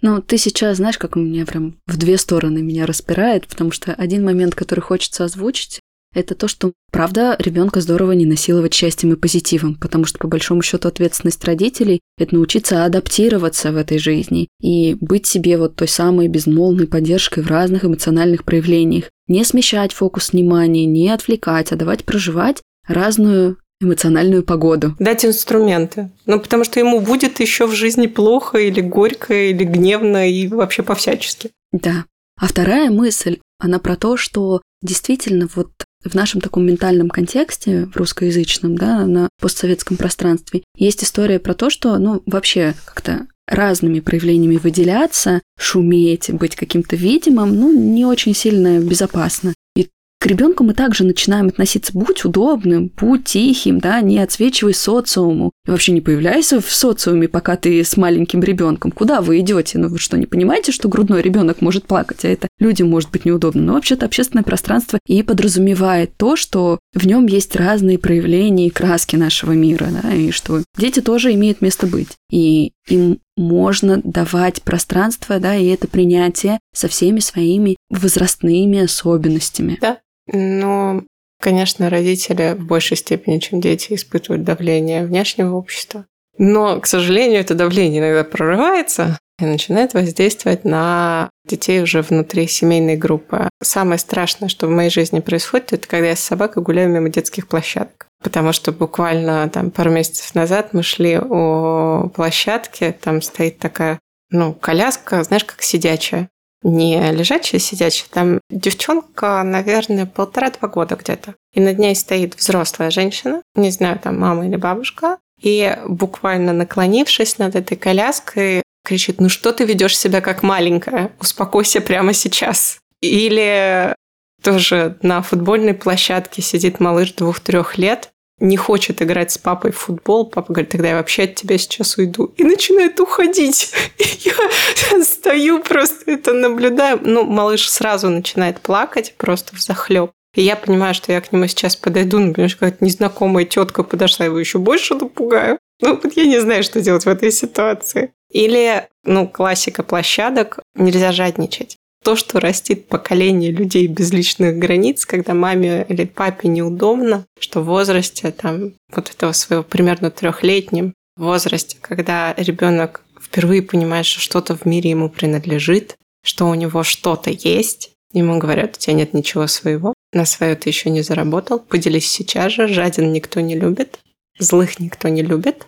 Ну, ты сейчас знаешь, как у меня прям в две стороны меня распирает, потому что один момент, который хочется озвучить, это то, что, правда, ребенка здорово не насиловать счастьем и позитивом, потому что, по большому счету, ответственность родителей – это научиться адаптироваться в этой жизни и быть себе вот той самой безмолвной поддержкой в разных эмоциональных проявлениях. Не смещать фокус внимания, не отвлекать, а давать проживать разную эмоциональную погоду. Дать инструменты. Ну, потому что ему будет еще в жизни плохо или горько, или гневно, и вообще по-всячески. Да. А вторая мысль, она про то, что действительно вот в нашем таком ментальном контексте, в русскоязычном, да, на постсоветском пространстве, есть история про то, что, ну, вообще как-то разными проявлениями выделяться, шуметь, быть каким-то видимым, ну, не очень сильно безопасно. К ребенку мы также начинаем относиться будь удобным, будь тихим, да, не отсвечивай социуму. И вообще не появляйся в социуме, пока ты с маленьким ребенком. Куда вы идете? Ну вы что, не понимаете, что грудной ребенок может плакать, а это людям может быть неудобно? Но вообще-то общественное пространство и подразумевает то, что в нем есть разные проявления и краски нашего мира, да, и что дети тоже имеют место быть. И им можно давать пространство, да, и это принятие со всеми своими возрастными особенностями. Да, но Конечно, родители в большей степени, чем дети, испытывают давление внешнего общества. Но, к сожалению, это давление иногда прорывается и начинает воздействовать на детей уже внутри семейной группы. Самое страшное, что в моей жизни происходит, это когда я с собакой гуляю мимо детских площадок. Потому что буквально там пару месяцев назад мы шли у площадки, там стоит такая, ну, коляска, знаешь, как сидячая. Не лежачая, сидячая. Там девчонка, наверное, полтора-два года где-то. И над ней стоит взрослая женщина, не знаю, там мама или бабушка, и буквально наклонившись над этой коляской, кричит, ну что ты ведешь себя как маленькая? Успокойся прямо сейчас. Или тоже на футбольной площадке сидит малыш двух-трех лет, не хочет играть с папой в футбол. Папа говорит, тогда я вообще от тебя сейчас уйду. И начинает уходить. И я стою просто это наблюдаю. Ну, малыш сразу начинает плакать просто в захлеб. И я понимаю, что я к нему сейчас подойду, например, какая-то незнакомая тетка подошла, его еще больше напугаю. Ну, вот я не знаю, что делать в этой ситуации. Или, ну, классика площадок, нельзя жадничать. То, что растит поколение людей без личных границ, когда маме или папе неудобно, что в возрасте там вот этого своего примерно трехлетнем возрасте, когда ребенок впервые понимает, что что-то в мире ему принадлежит, что у него что-то есть, ему говорят, у тебя нет ничего своего, на свое ты еще не заработал, поделись сейчас же, жаден никто не любит, злых никто не любит.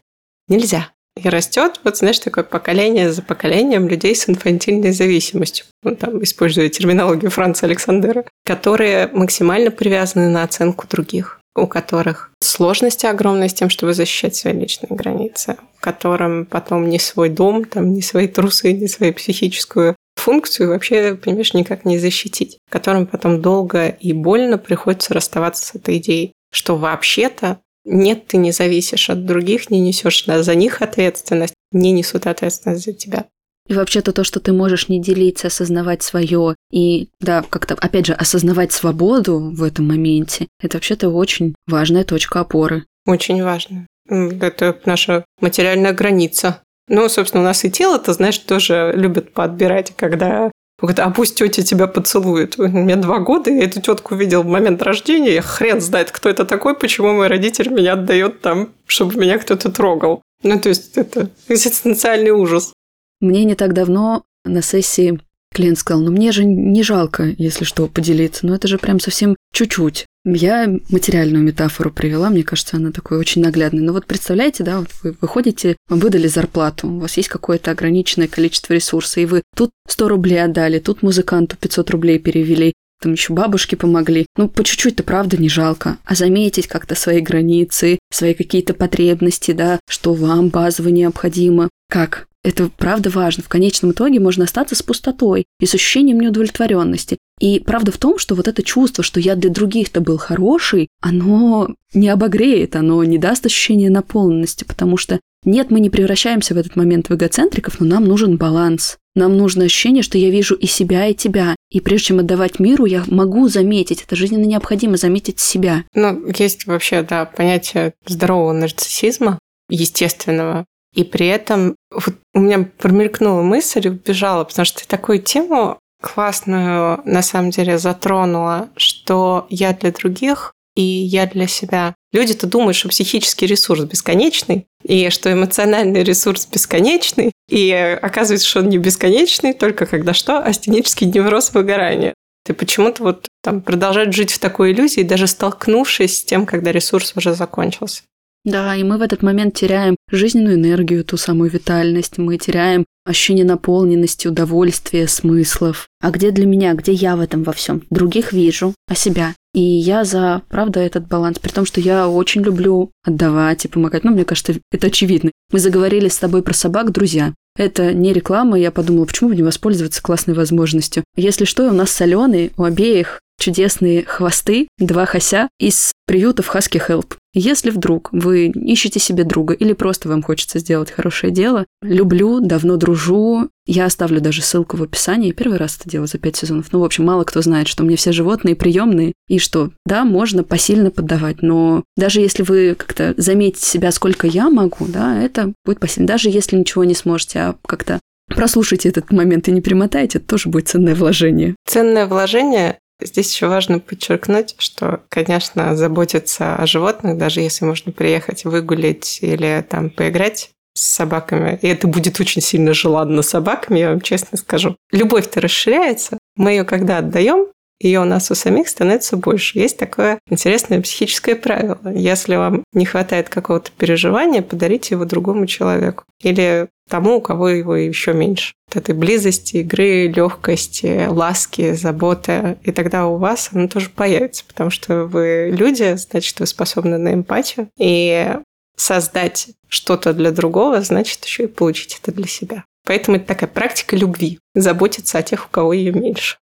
Нельзя. И растет, вот знаешь, такое поколение за поколением людей с инфантильной зависимостью, ну, там, используя терминологию Франца Александера, которые максимально привязаны на оценку других, у которых сложности огромные с тем, чтобы защищать свои личные границы, которым потом ни свой дом, там, ни свои трусы, ни свою психическую функцию вообще, понимаешь, никак не защитить, которым потом долго и больно приходится расставаться с этой идеей, что вообще-то нет, ты не зависишь от других, не несешь за них ответственность, не несут ответственность за тебя. И вообще-то то, что ты можешь не делиться, осознавать свое и, да, как-то, опять же, осознавать свободу в этом моменте, это вообще-то очень важная точка опоры. Очень важно. Это наша материальная граница. Ну, собственно, у нас и тело-то, знаешь, тоже любят подбирать, когда Говорит, а пусть тетя тебя поцелует. Меня два года, я эту тетку видел в момент рождения, я хрен знает, кто это такой, почему мой родитель меня отдает там, чтобы меня кто-то трогал. Ну, то есть это экзистенциальный ужас. Мне не так давно на сессии клиент сказал, ну мне же не жалко, если что, поделиться, но это же прям совсем чуть-чуть. Я материальную метафору привела, мне кажется, она такой очень наглядной. Но вот представляете, да, вот вы выходите, вам выдали зарплату, у вас есть какое-то ограниченное количество ресурсов, и вы тут 100 рублей отдали, тут музыканту 500 рублей перевели, там еще бабушки помогли. Ну, по чуть-чуть-то правда не жалко. А заметить как-то свои границы, свои какие-то потребности, да, что вам базово необходимо. Как? Это правда важно. В конечном итоге можно остаться с пустотой и с ощущением неудовлетворенности. И правда в том, что вот это чувство, что я для других-то был хороший, оно не обогреет, оно не даст ощущения наполненности, потому что нет, мы не превращаемся в этот момент в эгоцентриков, но нам нужен баланс. Нам нужно ощущение, что я вижу и себя, и тебя. И прежде чем отдавать миру, я могу заметить, это жизненно необходимо заметить себя. Ну, есть вообще, да, понятие здорового нарциссизма, естественного, и при этом вот у меня промелькнула мысль и убежала, потому что ты такую тему классную на самом деле затронула, что я для других и я для себя. Люди-то думают, что психический ресурс бесконечный, и что эмоциональный ресурс бесконечный, и оказывается, что он не бесконечный, только когда что? Астенический невроз выгорания. Ты почему-то вот там продолжать жить в такой иллюзии, даже столкнувшись с тем, когда ресурс уже закончился. Да, и мы в этот момент теряем жизненную энергию, ту самую витальность, мы теряем ощущение наполненности, удовольствия, смыслов. А где для меня, где я в этом во всем? Других вижу, а себя. И я за, правда, этот баланс, при том, что я очень люблю отдавать и помогать. Ну, мне кажется, это очевидно. Мы заговорили с тобой про собак, друзья. Это не реклама, я подумала, почему бы не воспользоваться классной возможностью. Если что, у нас соленый, у обеих чудесные хвосты, два хося из приютов Husky Help. Если вдруг вы ищете себе друга или просто вам хочется сделать хорошее дело, люблю, давно дружу, я оставлю даже ссылку в описании. Первый раз это делаю за пять сезонов. Ну, в общем, мало кто знает, что мне все животные приемные, и что, да, можно посильно поддавать, но даже если вы как-то заметите себя, сколько я могу, да, это будет посильно. Даже если ничего не сможете, а как-то прослушайте этот момент и не примотайте, это тоже будет ценное вложение. Ценное вложение Здесь еще важно подчеркнуть, что, конечно, заботиться о животных, даже если можно приехать выгулить или там поиграть с собаками, и это будет очень сильно желанно собаками, я вам честно скажу. Любовь-то расширяется. Мы ее когда отдаем, ее у нас у самих становится больше. Есть такое интересное психическое правило. Если вам не хватает какого-то переживания, подарите его другому человеку. Или тому, у кого его еще меньше. Вот этой близости, игры, легкости, ласки, заботы. И тогда у вас оно тоже появится, потому что вы люди, значит, вы способны на эмпатию. И создать что-то для другого, значит еще и получить это для себя. Поэтому это такая практика любви. Заботиться о тех, у кого ее меньше.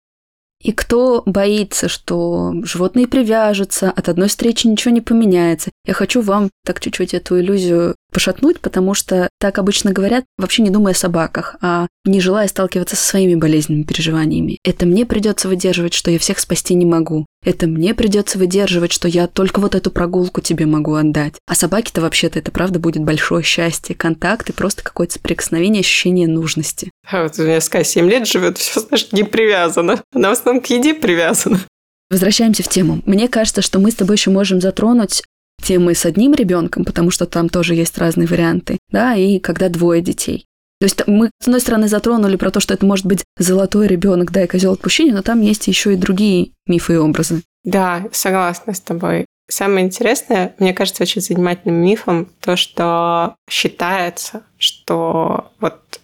И кто боится, что животные привяжутся, от одной встречи ничего не поменяется. Я хочу вам так чуть-чуть эту иллюзию пошатнуть, потому что так обычно говорят, вообще не думая о собаках, а не желая сталкиваться со своими болезненными переживаниями. Это мне придется выдерживать, что я всех спасти не могу. Это мне придется выдерживать, что я только вот эту прогулку тебе могу отдать. А собаке-то вообще-то это правда будет большое счастье, контакт и просто какое-то соприкосновение, ощущение нужности. А вот у меня Ска 7 лет живет, все, значит, не привязана. Она в основном к еде привязана. Возвращаемся в тему. Мне кажется, что мы с тобой еще можем затронуть темы с одним ребенком, потому что там тоже есть разные варианты, да, и когда двое детей. То есть мы, с одной стороны, затронули про то, что это может быть золотой ребенок, да, и козел отпущения, но там есть еще и другие мифы и образы. Да, согласна с тобой. Самое интересное, мне кажется, очень занимательным мифом то, что считается, что вот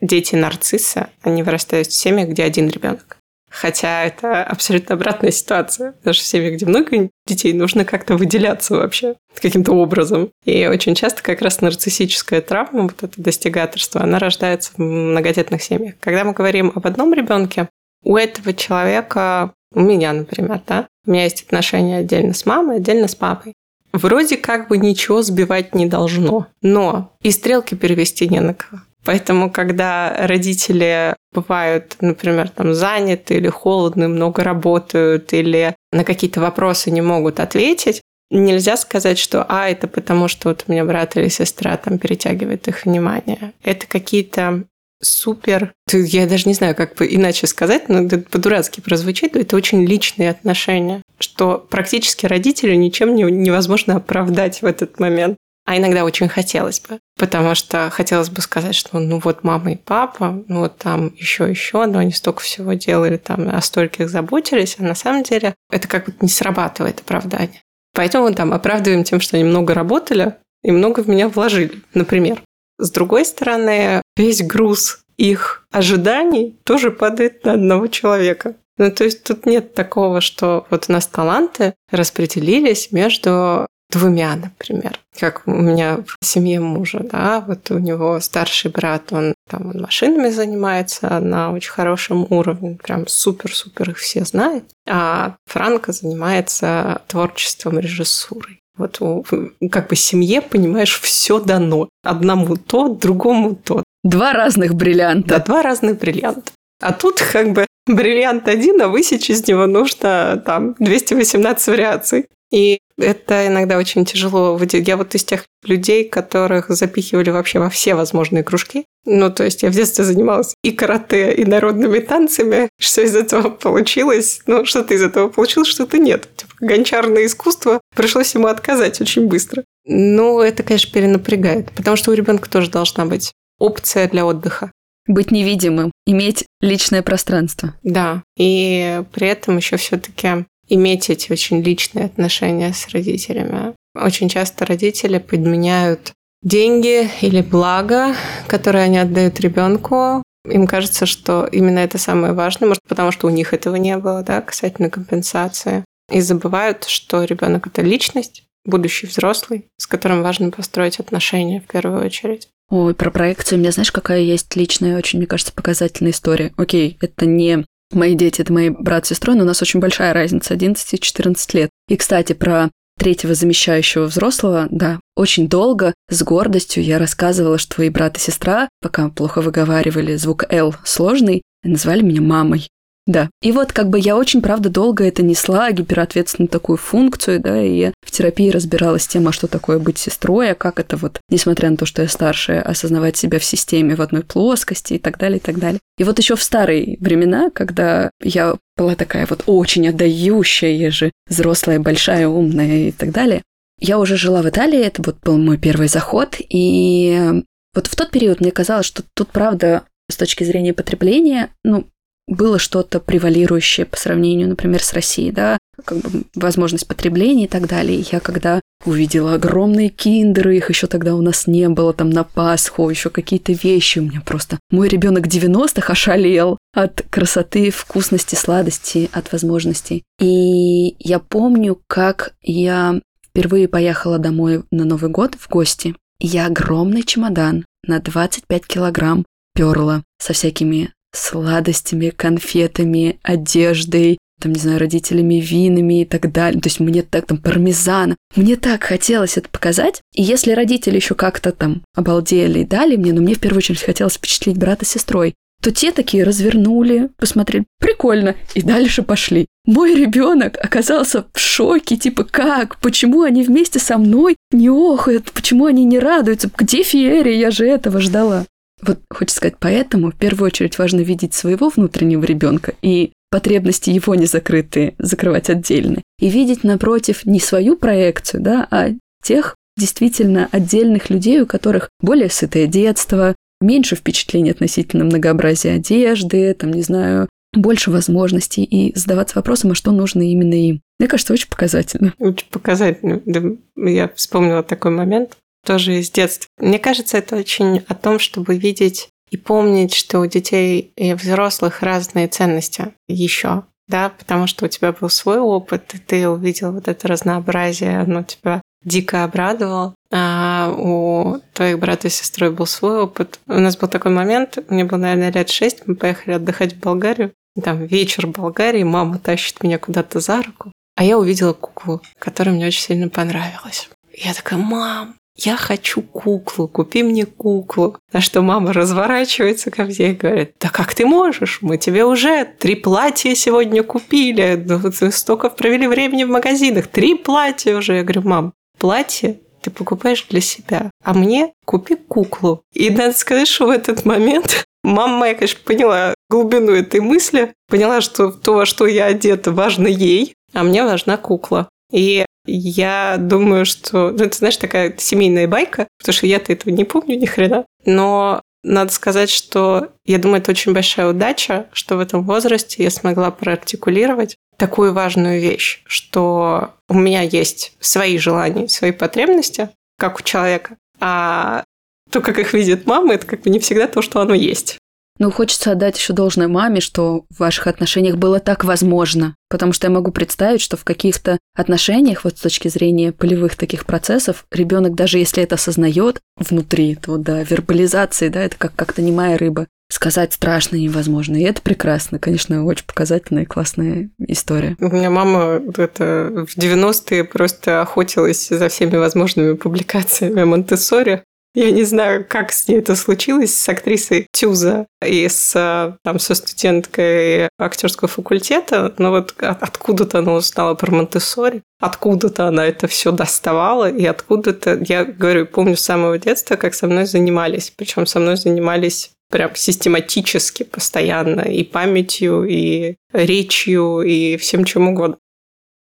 дети нарцисса, они вырастают в семьях, где один ребенок. Хотя это абсолютно обратная ситуация. Даже в семьях, где много детей, нужно как-то выделяться вообще каким-то образом. И очень часто как раз нарциссическая травма, вот это достигаторство, она рождается в многодетных семьях. Когда мы говорим об одном ребенке, у этого человека, у меня, например, да, у меня есть отношения отдельно с мамой, отдельно с папой. Вроде как бы ничего сбивать не должно, но и стрелки перевести не на кого. Поэтому, когда родители бывают, например, там заняты или холодны, много работают, или на какие-то вопросы не могут ответить, нельзя сказать, что «а, это потому, что вот у меня брат или сестра там перетягивает их внимание». Это какие-то супер... Я даже не знаю, как бы иначе сказать, но это по-дурацки прозвучит, но это очень личные отношения, что практически родителю ничем невозможно оправдать в этот момент. А иногда очень хотелось бы, потому что хотелось бы сказать, что ну вот мама и папа, ну вот там еще еще, но они столько всего делали, там о стольких заботились, а на самом деле это как будто не срабатывает оправдание. Поэтому там оправдываем тем, что они много работали и много в меня вложили, например. С другой стороны, весь груз их ожиданий тоже падает на одного человека. Ну, то есть тут нет такого, что вот у нас таланты распределились между двумя, например. Как у меня в семье мужа, да, вот у него старший брат, он там он машинами занимается на очень хорошем уровне, прям супер-супер их все знает. А Франко занимается творчеством, режиссурой. Вот как бы семье, понимаешь, все дано. Одному то, другому то. Два разных бриллианта. Да, два разных бриллианта. А тут как бы бриллиант один, а высечь из него нужно там 218 вариаций. И это иногда очень тяжело. Я вот из тех людей, которых запихивали вообще во все возможные кружки. Ну, то есть я в детстве занималась и карате, и народными танцами. Что из этого получилось? Ну, что-то из этого получилось, что-то нет. Типа, гончарное искусство пришлось ему отказать очень быстро. Ну, это, конечно, перенапрягает, потому что у ребенка тоже должна быть опция для отдыха. Быть невидимым, иметь личное пространство. Да, и при этом еще все-таки иметь эти очень личные отношения с родителями. Очень часто родители подменяют деньги или благо, которые они отдают ребенку. Им кажется, что именно это самое важное, может, потому что у них этого не было, да, касательно компенсации. И забывают, что ребенок это личность, будущий взрослый, с которым важно построить отношения в первую очередь. Ой, про проекцию у меня, знаешь, какая есть личная, очень, мне кажется, показательная история. Окей, это не Мои дети — это мои брат с сестрой, но у нас очень большая разница, 11 и 14 лет. И, кстати, про третьего замещающего взрослого, да, очень долго, с гордостью я рассказывала, что твои брат и сестра, пока плохо выговаривали звук «Л» сложный, называли меня мамой. Да. И вот как бы я очень, правда, долго это несла, гиперответственную такую функцию, да, и я в терапии разбиралась с тем, а что такое быть сестрой, а как это вот, несмотря на то, что я старшая, осознавать себя в системе в одной плоскости и так далее, и так далее. И вот еще в старые времена, когда я была такая вот очень отдающая, же взрослая, большая, умная и так далее, я уже жила в Италии, это вот был мой первый заход, и вот в тот период мне казалось, что тут, правда, с точки зрения потребления, ну, было что-то превалирующее по сравнению, например, с Россией, да, как бы возможность потребления и так далее. Я когда увидела огромные киндеры, их еще тогда у нас не было, там на Пасху, еще какие-то вещи, у меня просто... Мой ребенок 90-х ошалел от красоты, вкусности, сладости, от возможностей. И я помню, как я впервые поехала домой на Новый год в гости. Я огромный чемодан на 25 килограмм перла со всякими сладостями, конфетами, одеждой, там, не знаю, родителями, винами и так далее. То есть мне так там пармезана. Мне так хотелось это показать. И если родители еще как-то там обалдели и дали мне, но мне в первую очередь хотелось впечатлить брата с сестрой, то те такие развернули, посмотрели, прикольно, и дальше пошли. Мой ребенок оказался в шоке, типа, как, почему они вместе со мной не охают, почему они не радуются, где феерия, я же этого ждала. Вот хочется сказать, поэтому в первую очередь важно видеть своего внутреннего ребенка и потребности его не закрытые, закрывать отдельно. И видеть напротив не свою проекцию, да, а тех действительно отдельных людей, у которых более сытое детство, меньше впечатлений относительно многообразия одежды, там, не знаю, больше возможностей и задаваться вопросом, а что нужно именно им. Мне кажется, очень показательно. Очень показательно. Да, я вспомнила такой момент тоже из детства. Мне кажется, это очень о том, чтобы видеть и помнить, что у детей и взрослых разные ценности еще, да, потому что у тебя был свой опыт, и ты увидел вот это разнообразие, оно тебя дико обрадовало. А у твоих брата и сестры был свой опыт. У нас был такой момент, мне было, наверное, лет шесть, мы поехали отдыхать в Болгарию. Там вечер в Болгарии, мама тащит меня куда-то за руку, а я увидела куклу, которая мне очень сильно понравилась. Я такая, мам, я хочу куклу, купи мне куклу. На что мама разворачивается ко мне и говорит, да как ты можешь? Мы тебе уже три платья сегодня купили, ну, столько провели времени в магазинах, три платья уже. Я говорю, мам, платье ты покупаешь для себя, а мне купи куклу. И надо сказать, что в этот момент мама моя, конечно, поняла глубину этой мысли, поняла, что то, во что я одета, важно ей, а мне важна кукла. И я думаю, что... Ну, это, знаешь, такая семейная байка, потому что я-то этого не помню ни хрена. Но надо сказать, что я думаю, это очень большая удача, что в этом возрасте я смогла проартикулировать такую важную вещь, что у меня есть свои желания, свои потребности, как у человека, а то, как их видит мама, это как бы не всегда то, что оно есть. Ну, хочется отдать еще должное маме, что в ваших отношениях было так возможно. Потому что я могу представить, что в каких-то отношениях, вот с точки зрения полевых таких процессов, ребенок, даже если это осознает внутри, то да, вербализации, да, это как как-то немая рыба. Сказать страшно невозможно. И это прекрасно. Конечно, очень показательная и классная история. У меня мама это в 90-е просто охотилась за всеми возможными публикациями о монте я не знаю, как с ней это случилось, с актрисой Тюза и с, там, со студенткой актерского факультета, но вот откуда-то она узнала про монте откуда-то она это все доставала, и откуда-то, я говорю, помню с самого детства, как со мной занимались. Причем со мной занимались прям систематически, постоянно, и памятью, и речью, и всем чем угодно.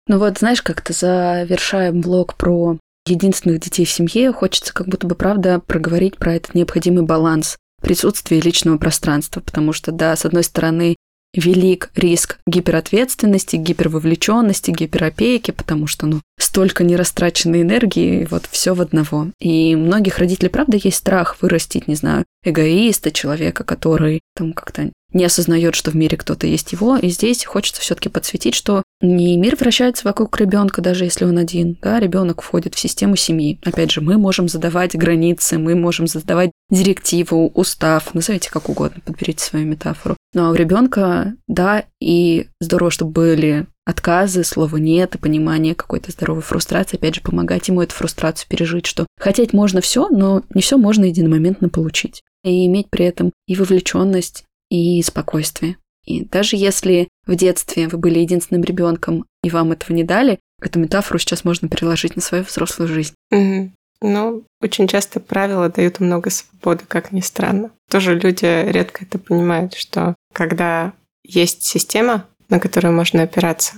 Ну вот, знаешь, как-то завершаем блог про единственных детей в семье, хочется как будто бы, правда, проговорить про этот необходимый баланс присутствия личного пространства, потому что, да, с одной стороны, велик риск гиперответственности, гипервовлеченности, гиперопейки, потому что, ну, столько нерастраченной энергии, вот все в одного. И многих родителей, правда, есть страх вырастить, не знаю, эгоиста, человека, который там как-то не осознает, что в мире кто-то есть его. И здесь хочется все-таки подсветить, что не мир вращается вокруг ребенка, даже если он один. Да, ребенок входит в систему семьи. Опять же, мы можем задавать границы, мы можем задавать директиву, устав, назовите как угодно, подберите свою метафору. Но у ребенка, да, и здорово, чтобы были отказы, слова нет и понимание какой-то здоровой фрустрации, опять же, помогать ему эту фрустрацию пережить, что хотеть можно все, но не все можно единомоментно получить. И иметь при этом и вовлеченность, и спокойствие. И даже если в детстве вы были единственным ребенком и вам этого не дали, эту метафору сейчас можно переложить на свою взрослую жизнь. Угу. Ну, очень часто правила дают много свободы, как ни странно. Тоже люди редко это понимают, что когда есть система, на которую можно опираться,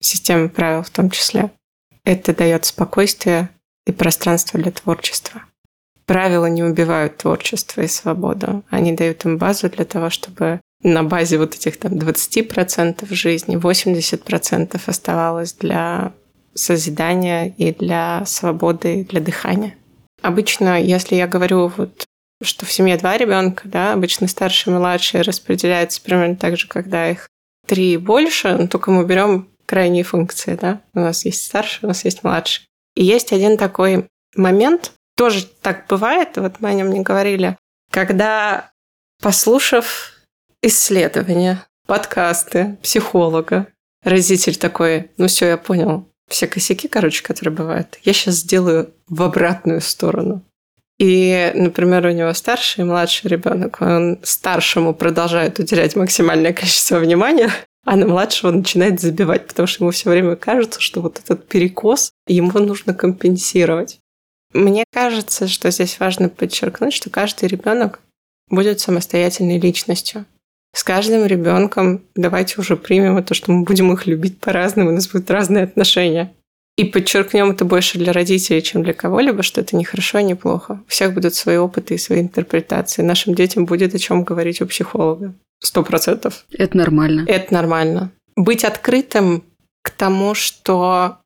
система правил в том числе, это дает спокойствие и пространство для творчества. Правила не убивают творчество и свободу. Они дают им базу для того, чтобы на базе вот этих там 20% жизни 80% оставалось для созидания и для свободы, для дыхания. Обычно, если я говорю вот что в семье два ребенка, да, обычно старшие и младшие распределяются примерно так же, когда их три и больше, но только мы берем крайние функции, да. У нас есть старший, у нас есть младший. И есть один такой момент, тоже так бывает, вот мы о нем не говорили, когда, послушав исследования, подкасты психолога, родитель такой, ну все, я понял, все косяки, короче, которые бывают, я сейчас сделаю в обратную сторону. И, например, у него старший и младший ребенок, он старшему продолжает уделять максимальное количество внимания, а на младшего начинает забивать, потому что ему все время кажется, что вот этот перекос ему нужно компенсировать. Мне кажется, что здесь важно подчеркнуть, что каждый ребенок будет самостоятельной личностью. С каждым ребенком давайте уже примем это, что мы будем их любить по-разному, у нас будут разные отношения. И подчеркнем это больше для родителей, чем для кого-либо, что это не хорошо, не плохо. У всех будут свои опыты и свои интерпретации. Нашим детям будет о чем говорить у психолога. Сто процентов. Это нормально. Это нормально. Быть открытым к тому, что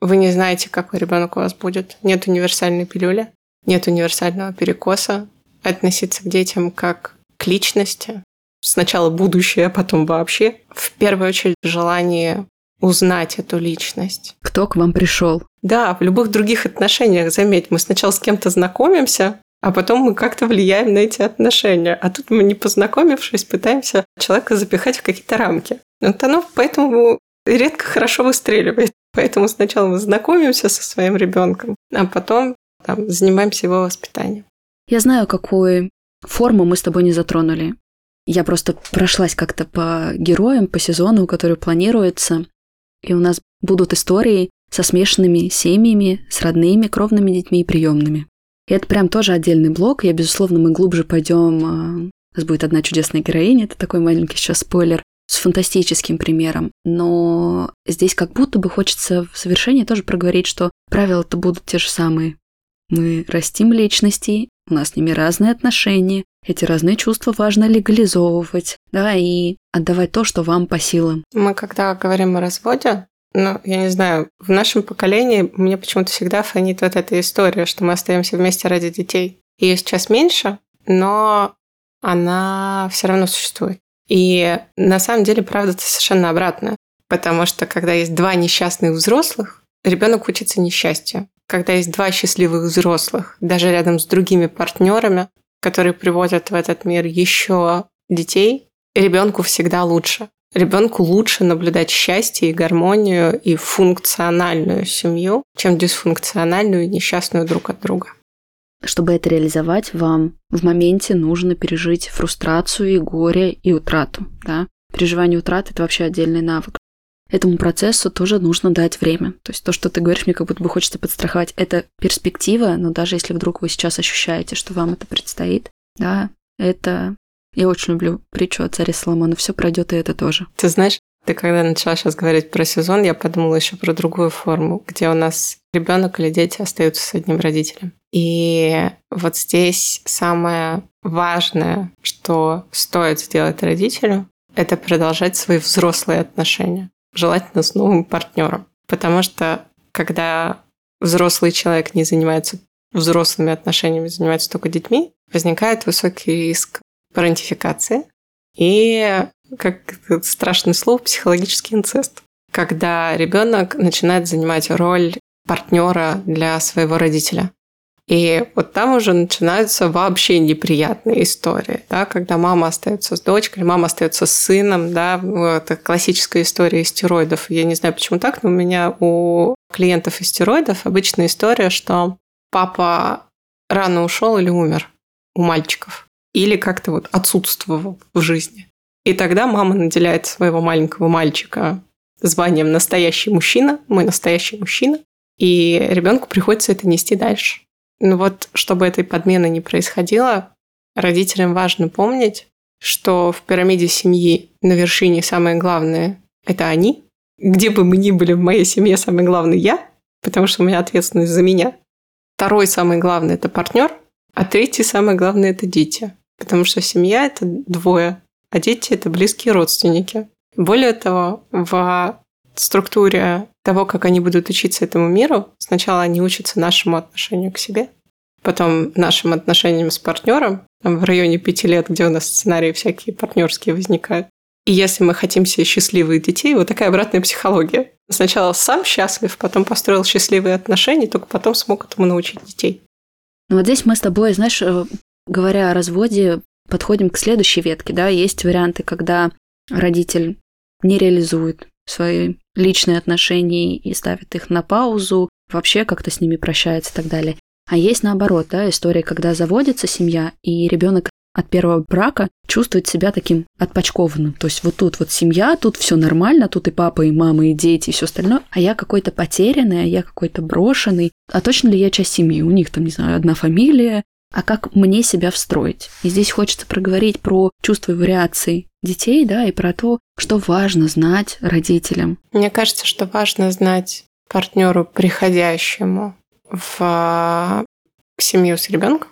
вы не знаете, какой ребенок у вас будет. Нет универсальной пилюли, нет универсального перекоса. Относиться к детям как к личности, сначала будущее, а потом вообще. В первую очередь желание узнать эту личность. Кто к вам пришел? Да, в любых других отношениях, заметь, мы сначала с кем-то знакомимся, а потом мы как-то влияем на эти отношения. А тут мы, не познакомившись, пытаемся человека запихать в какие-то рамки. Вот оно поэтому редко хорошо выстреливает. Поэтому сначала мы знакомимся со своим ребенком, а потом там, занимаемся его воспитанием. Я знаю, какую форму мы с тобой не затронули. Я просто прошлась как-то по героям, по сезону, который планируется. И у нас будут истории со смешанными семьями, с родными, кровными детьми и приемными. И это прям тоже отдельный блок. Я, безусловно, мы глубже пойдем. А, у нас будет одна чудесная героиня, это такой маленький сейчас спойлер, с фантастическим примером. Но здесь как будто бы хочется в завершении тоже проговорить, что правила-то будут те же самые. Мы растим личности, у нас с ними разные отношения, эти разные чувства важно легализовывать, да, и отдавать то, что вам по силам. Мы когда говорим о разводе, ну, я не знаю, в нашем поколении мне почему-то всегда фонит вот эта история, что мы остаемся вместе ради детей. Ее сейчас меньше, но она все равно существует. И на самом деле правда это совершенно обратно. Потому что когда есть два несчастных взрослых, ребенок учится несчастью. Когда есть два счастливых взрослых, даже рядом с другими партнерами, которые приводят в этот мир еще детей, ребенку всегда лучше. Ребенку лучше наблюдать счастье и гармонию и функциональную семью, чем дисфункциональную и несчастную друг от друга. Чтобы это реализовать, вам в моменте нужно пережить фрустрацию и горе и утрату. Да? Переживание утраты – это вообще отдельный навык. Этому процессу тоже нужно дать время. То есть то, что ты говоришь, мне как будто бы хочется подстраховать, это перспектива, но даже если вдруг вы сейчас ощущаете, что вам это предстоит, да, это я очень люблю притчу о царе Соломона. Все пройдет, и это тоже. Ты знаешь, ты когда начала сейчас говорить про сезон, я подумала еще про другую форму, где у нас ребенок или дети остаются с одним родителем. И вот здесь самое важное, что стоит сделать родителю, это продолжать свои взрослые отношения, желательно с новым партнером. Потому что когда взрослый человек не занимается взрослыми отношениями, занимается только детьми, возникает высокий риск парентификации и, как страшное слово, психологический инцест. Когда ребенок начинает занимать роль партнера для своего родителя. И вот там уже начинаются вообще неприятные истории, да, когда мама остается с дочкой, мама остается с сыном, да, это классическая история стероидов. Я не знаю, почему так, но у меня у клиентов стероидов обычная история, что папа рано ушел или умер у мальчиков или как-то вот отсутствовал в жизни. И тогда мама наделяет своего маленького мальчика званием настоящий мужчина, мой настоящий мужчина, и ребенку приходится это нести дальше. Ну вот, чтобы этой подмены не происходило, родителям важно помнить, что в пирамиде семьи на вершине самое главное – это они. Где бы мы ни были в моей семье, самое главное – я, потому что у меня ответственность за меня. Второй самый главный – это партнер, а третий самое главное – это дети. Потому что семья – это двое, а дети – это близкие родственники. Более того, в структуре того, как они будут учиться этому миру, сначала они учатся нашему отношению к себе, потом нашим отношениям с партнером, там, в районе пяти лет, где у нас сценарии всякие партнерские возникают. И если мы хотим себе счастливых детей, вот такая обратная психология. Сначала сам счастлив, потом построил счастливые отношения, только потом смог этому научить детей. Вот здесь мы с тобой, знаешь, э, говоря о разводе, подходим к следующей ветке, да, есть варианты, когда родитель не реализует свои личные отношения и ставит их на паузу, вообще как-то с ними прощается и так далее. А есть наоборот, да, история, когда заводится семья, и ребенок от первого брака чувствует себя таким отпочкованным. То есть вот тут вот семья, тут все нормально, тут и папа, и мама, и дети, и все остальное, а я какой-то потерянный, а я какой-то брошенный. А точно ли я часть семьи? У них там, не знаю, одна фамилия, а как мне себя встроить. И здесь хочется проговорить про чувство вариаций детей, да, и про то, что важно знать родителям. Мне кажется, что важно знать партнеру приходящему в семью с ребенком,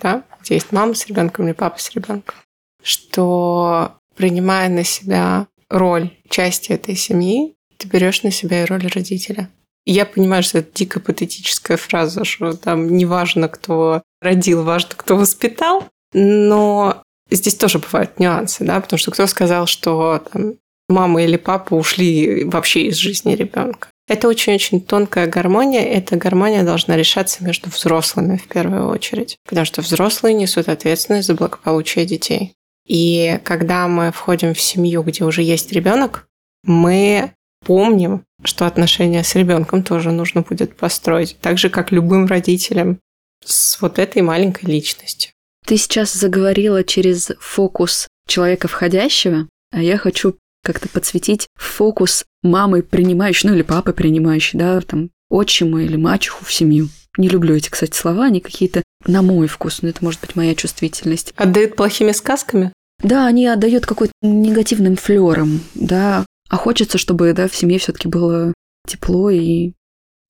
да, где есть мама с ребенком или папа с ребенком, что принимая на себя роль части этой семьи, ты берешь на себя и роль родителя. Я понимаю, что это дико патетическая фраза, что там не важно, кто родил, важно, кто воспитал, но здесь тоже бывают нюансы, да, потому что кто сказал, что там, мама или папа ушли вообще из жизни ребенка. Это очень-очень тонкая гармония. Эта гармония должна решаться между взрослыми в первую очередь, потому что взрослые несут ответственность за благополучие детей. И когда мы входим в семью, где уже есть ребенок, мы помним, что отношения с ребенком тоже нужно будет построить, так же, как любым родителям с вот этой маленькой личностью. Ты сейчас заговорила через фокус человека входящего, а я хочу как-то подсветить фокус мамы принимающей, ну или папы принимающей, да, там, отчима или мачеху в семью. Не люблю эти, кстати, слова, они какие-то на мой вкус, но это может быть моя чувствительность. Отдают плохими сказками? Да, они отдают какой-то негативным флером, да, а хочется, чтобы да, в семье все-таки было тепло и,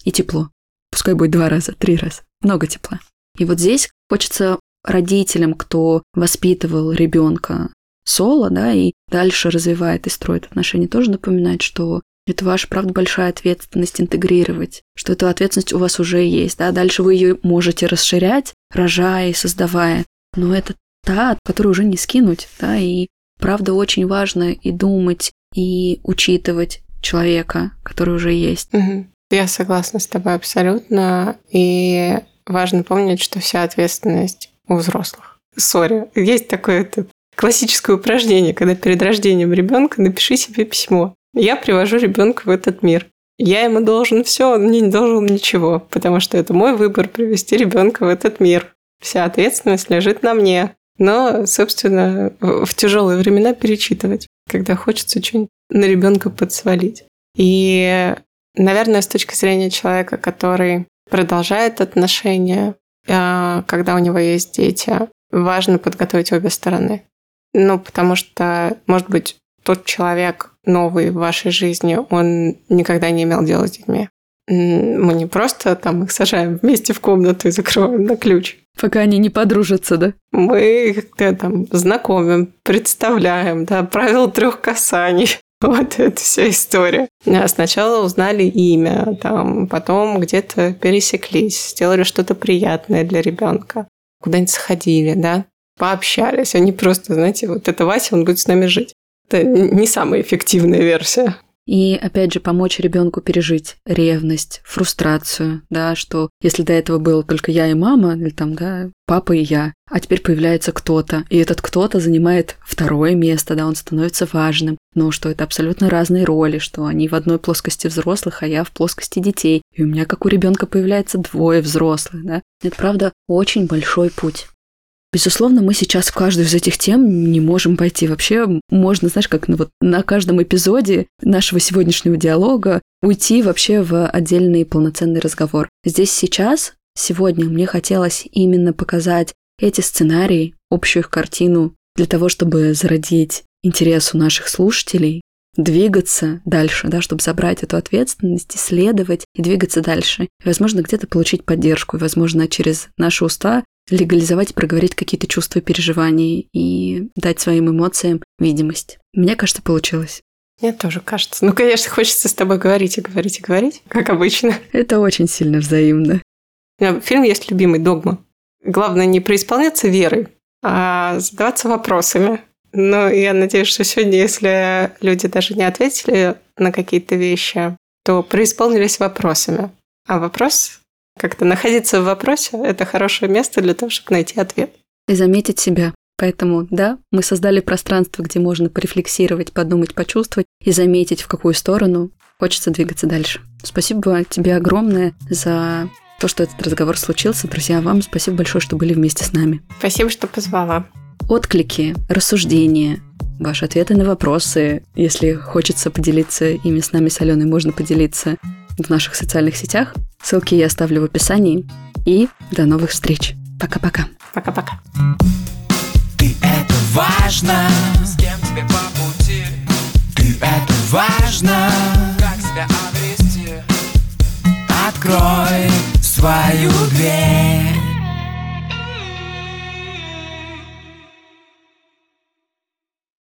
и тепло. Пускай будет два раза, три раза. Много тепла. И вот здесь хочется родителям, кто воспитывал ребенка соло, да, и дальше развивает и строит отношения, тоже напоминать, что это ваша, правда, большая ответственность интегрировать, что эта ответственность у вас уже есть, да, дальше вы ее можете расширять, рожая и создавая, но это та, которую уже не скинуть, да, и правда очень важно и думать, и учитывать человека, который уже есть. Угу. Я согласна с тобой абсолютно. И важно помнить, что вся ответственность у взрослых. Сори, есть такое это классическое упражнение, когда перед рождением ребенка напиши себе письмо. Я привожу ребенка в этот мир. Я ему должен все, он мне не должен ничего, потому что это мой выбор привести ребенка в этот мир. Вся ответственность лежит на мне. Но, собственно, в тяжелые времена перечитывать, когда хочется что-нибудь на ребенка подсвалить. И, наверное, с точки зрения человека, который продолжает отношения, а, когда у него есть дети, важно подготовить обе стороны. Ну, потому что, может быть, тот человек новый в вашей жизни, он никогда не имел дела с детьми. Мы не просто там их сажаем вместе в комнату и закрываем на ключ. Пока они не подружатся, да? Мы их там знакомим, представляем, да, правил трех касаний. Вот эта вся история. Сначала узнали имя, там, потом где-то пересеклись, сделали что-то приятное для ребенка, куда-нибудь сходили, да, пообщались. Они просто, знаете, вот это Вася, он будет с нами жить. Это не самая эффективная версия. И опять же помочь ребенку пережить ревность, фрустрацию, да, что если до этого было только я и мама, или там, да, папа и я, а теперь появляется кто-то, и этот кто-то занимает второе место, да, он становится важным, но что это абсолютно разные роли, что они в одной плоскости взрослых, а я в плоскости детей, и у меня, как у ребенка, появляется двое взрослых, да. Это, правда, очень большой путь. Безусловно, мы сейчас в каждую из этих тем не можем пойти. Вообще можно, знаешь, как ну, вот на каждом эпизоде нашего сегодняшнего диалога уйти вообще в отдельный полноценный разговор. Здесь сейчас, сегодня мне хотелось именно показать эти сценарии, общую их картину, для того, чтобы зародить интерес у наших слушателей, двигаться дальше, да, чтобы забрать эту ответственность, исследовать и двигаться дальше. И, возможно, где-то получить поддержку, и, возможно, через наши уста легализовать и проговорить какие-то чувства, переживания и дать своим эмоциям видимость. Мне кажется, получилось. Мне тоже кажется. Ну, конечно, хочется с тобой говорить и говорить и говорить, как обычно. Это очень сильно взаимно. У меня фильм есть любимый «Догма». Главное не преисполняться верой, а задаваться вопросами. Но я надеюсь, что сегодня, если люди даже не ответили на какие-то вещи, то преисполнились вопросами. А вопрос, как-то находиться в вопросе, это хорошее место для того, чтобы найти ответ. И заметить себя. Поэтому, да, мы создали пространство, где можно порефлексировать, подумать, почувствовать и заметить, в какую сторону хочется двигаться дальше. Спасибо тебе огромное за то, что этот разговор случился. Друзья, вам спасибо большое, что были вместе с нами. Спасибо, что позвала отклики, рассуждения, ваши ответы на вопросы. Если хочется поделиться ими с нами с Аленой, можно поделиться в наших социальных сетях. Ссылки я оставлю в описании. И до новых встреч. Пока-пока. Пока-пока. Ты это важно. С кем тебе по пути? Ты это важно. Как себя обрести? Открой свою дверь.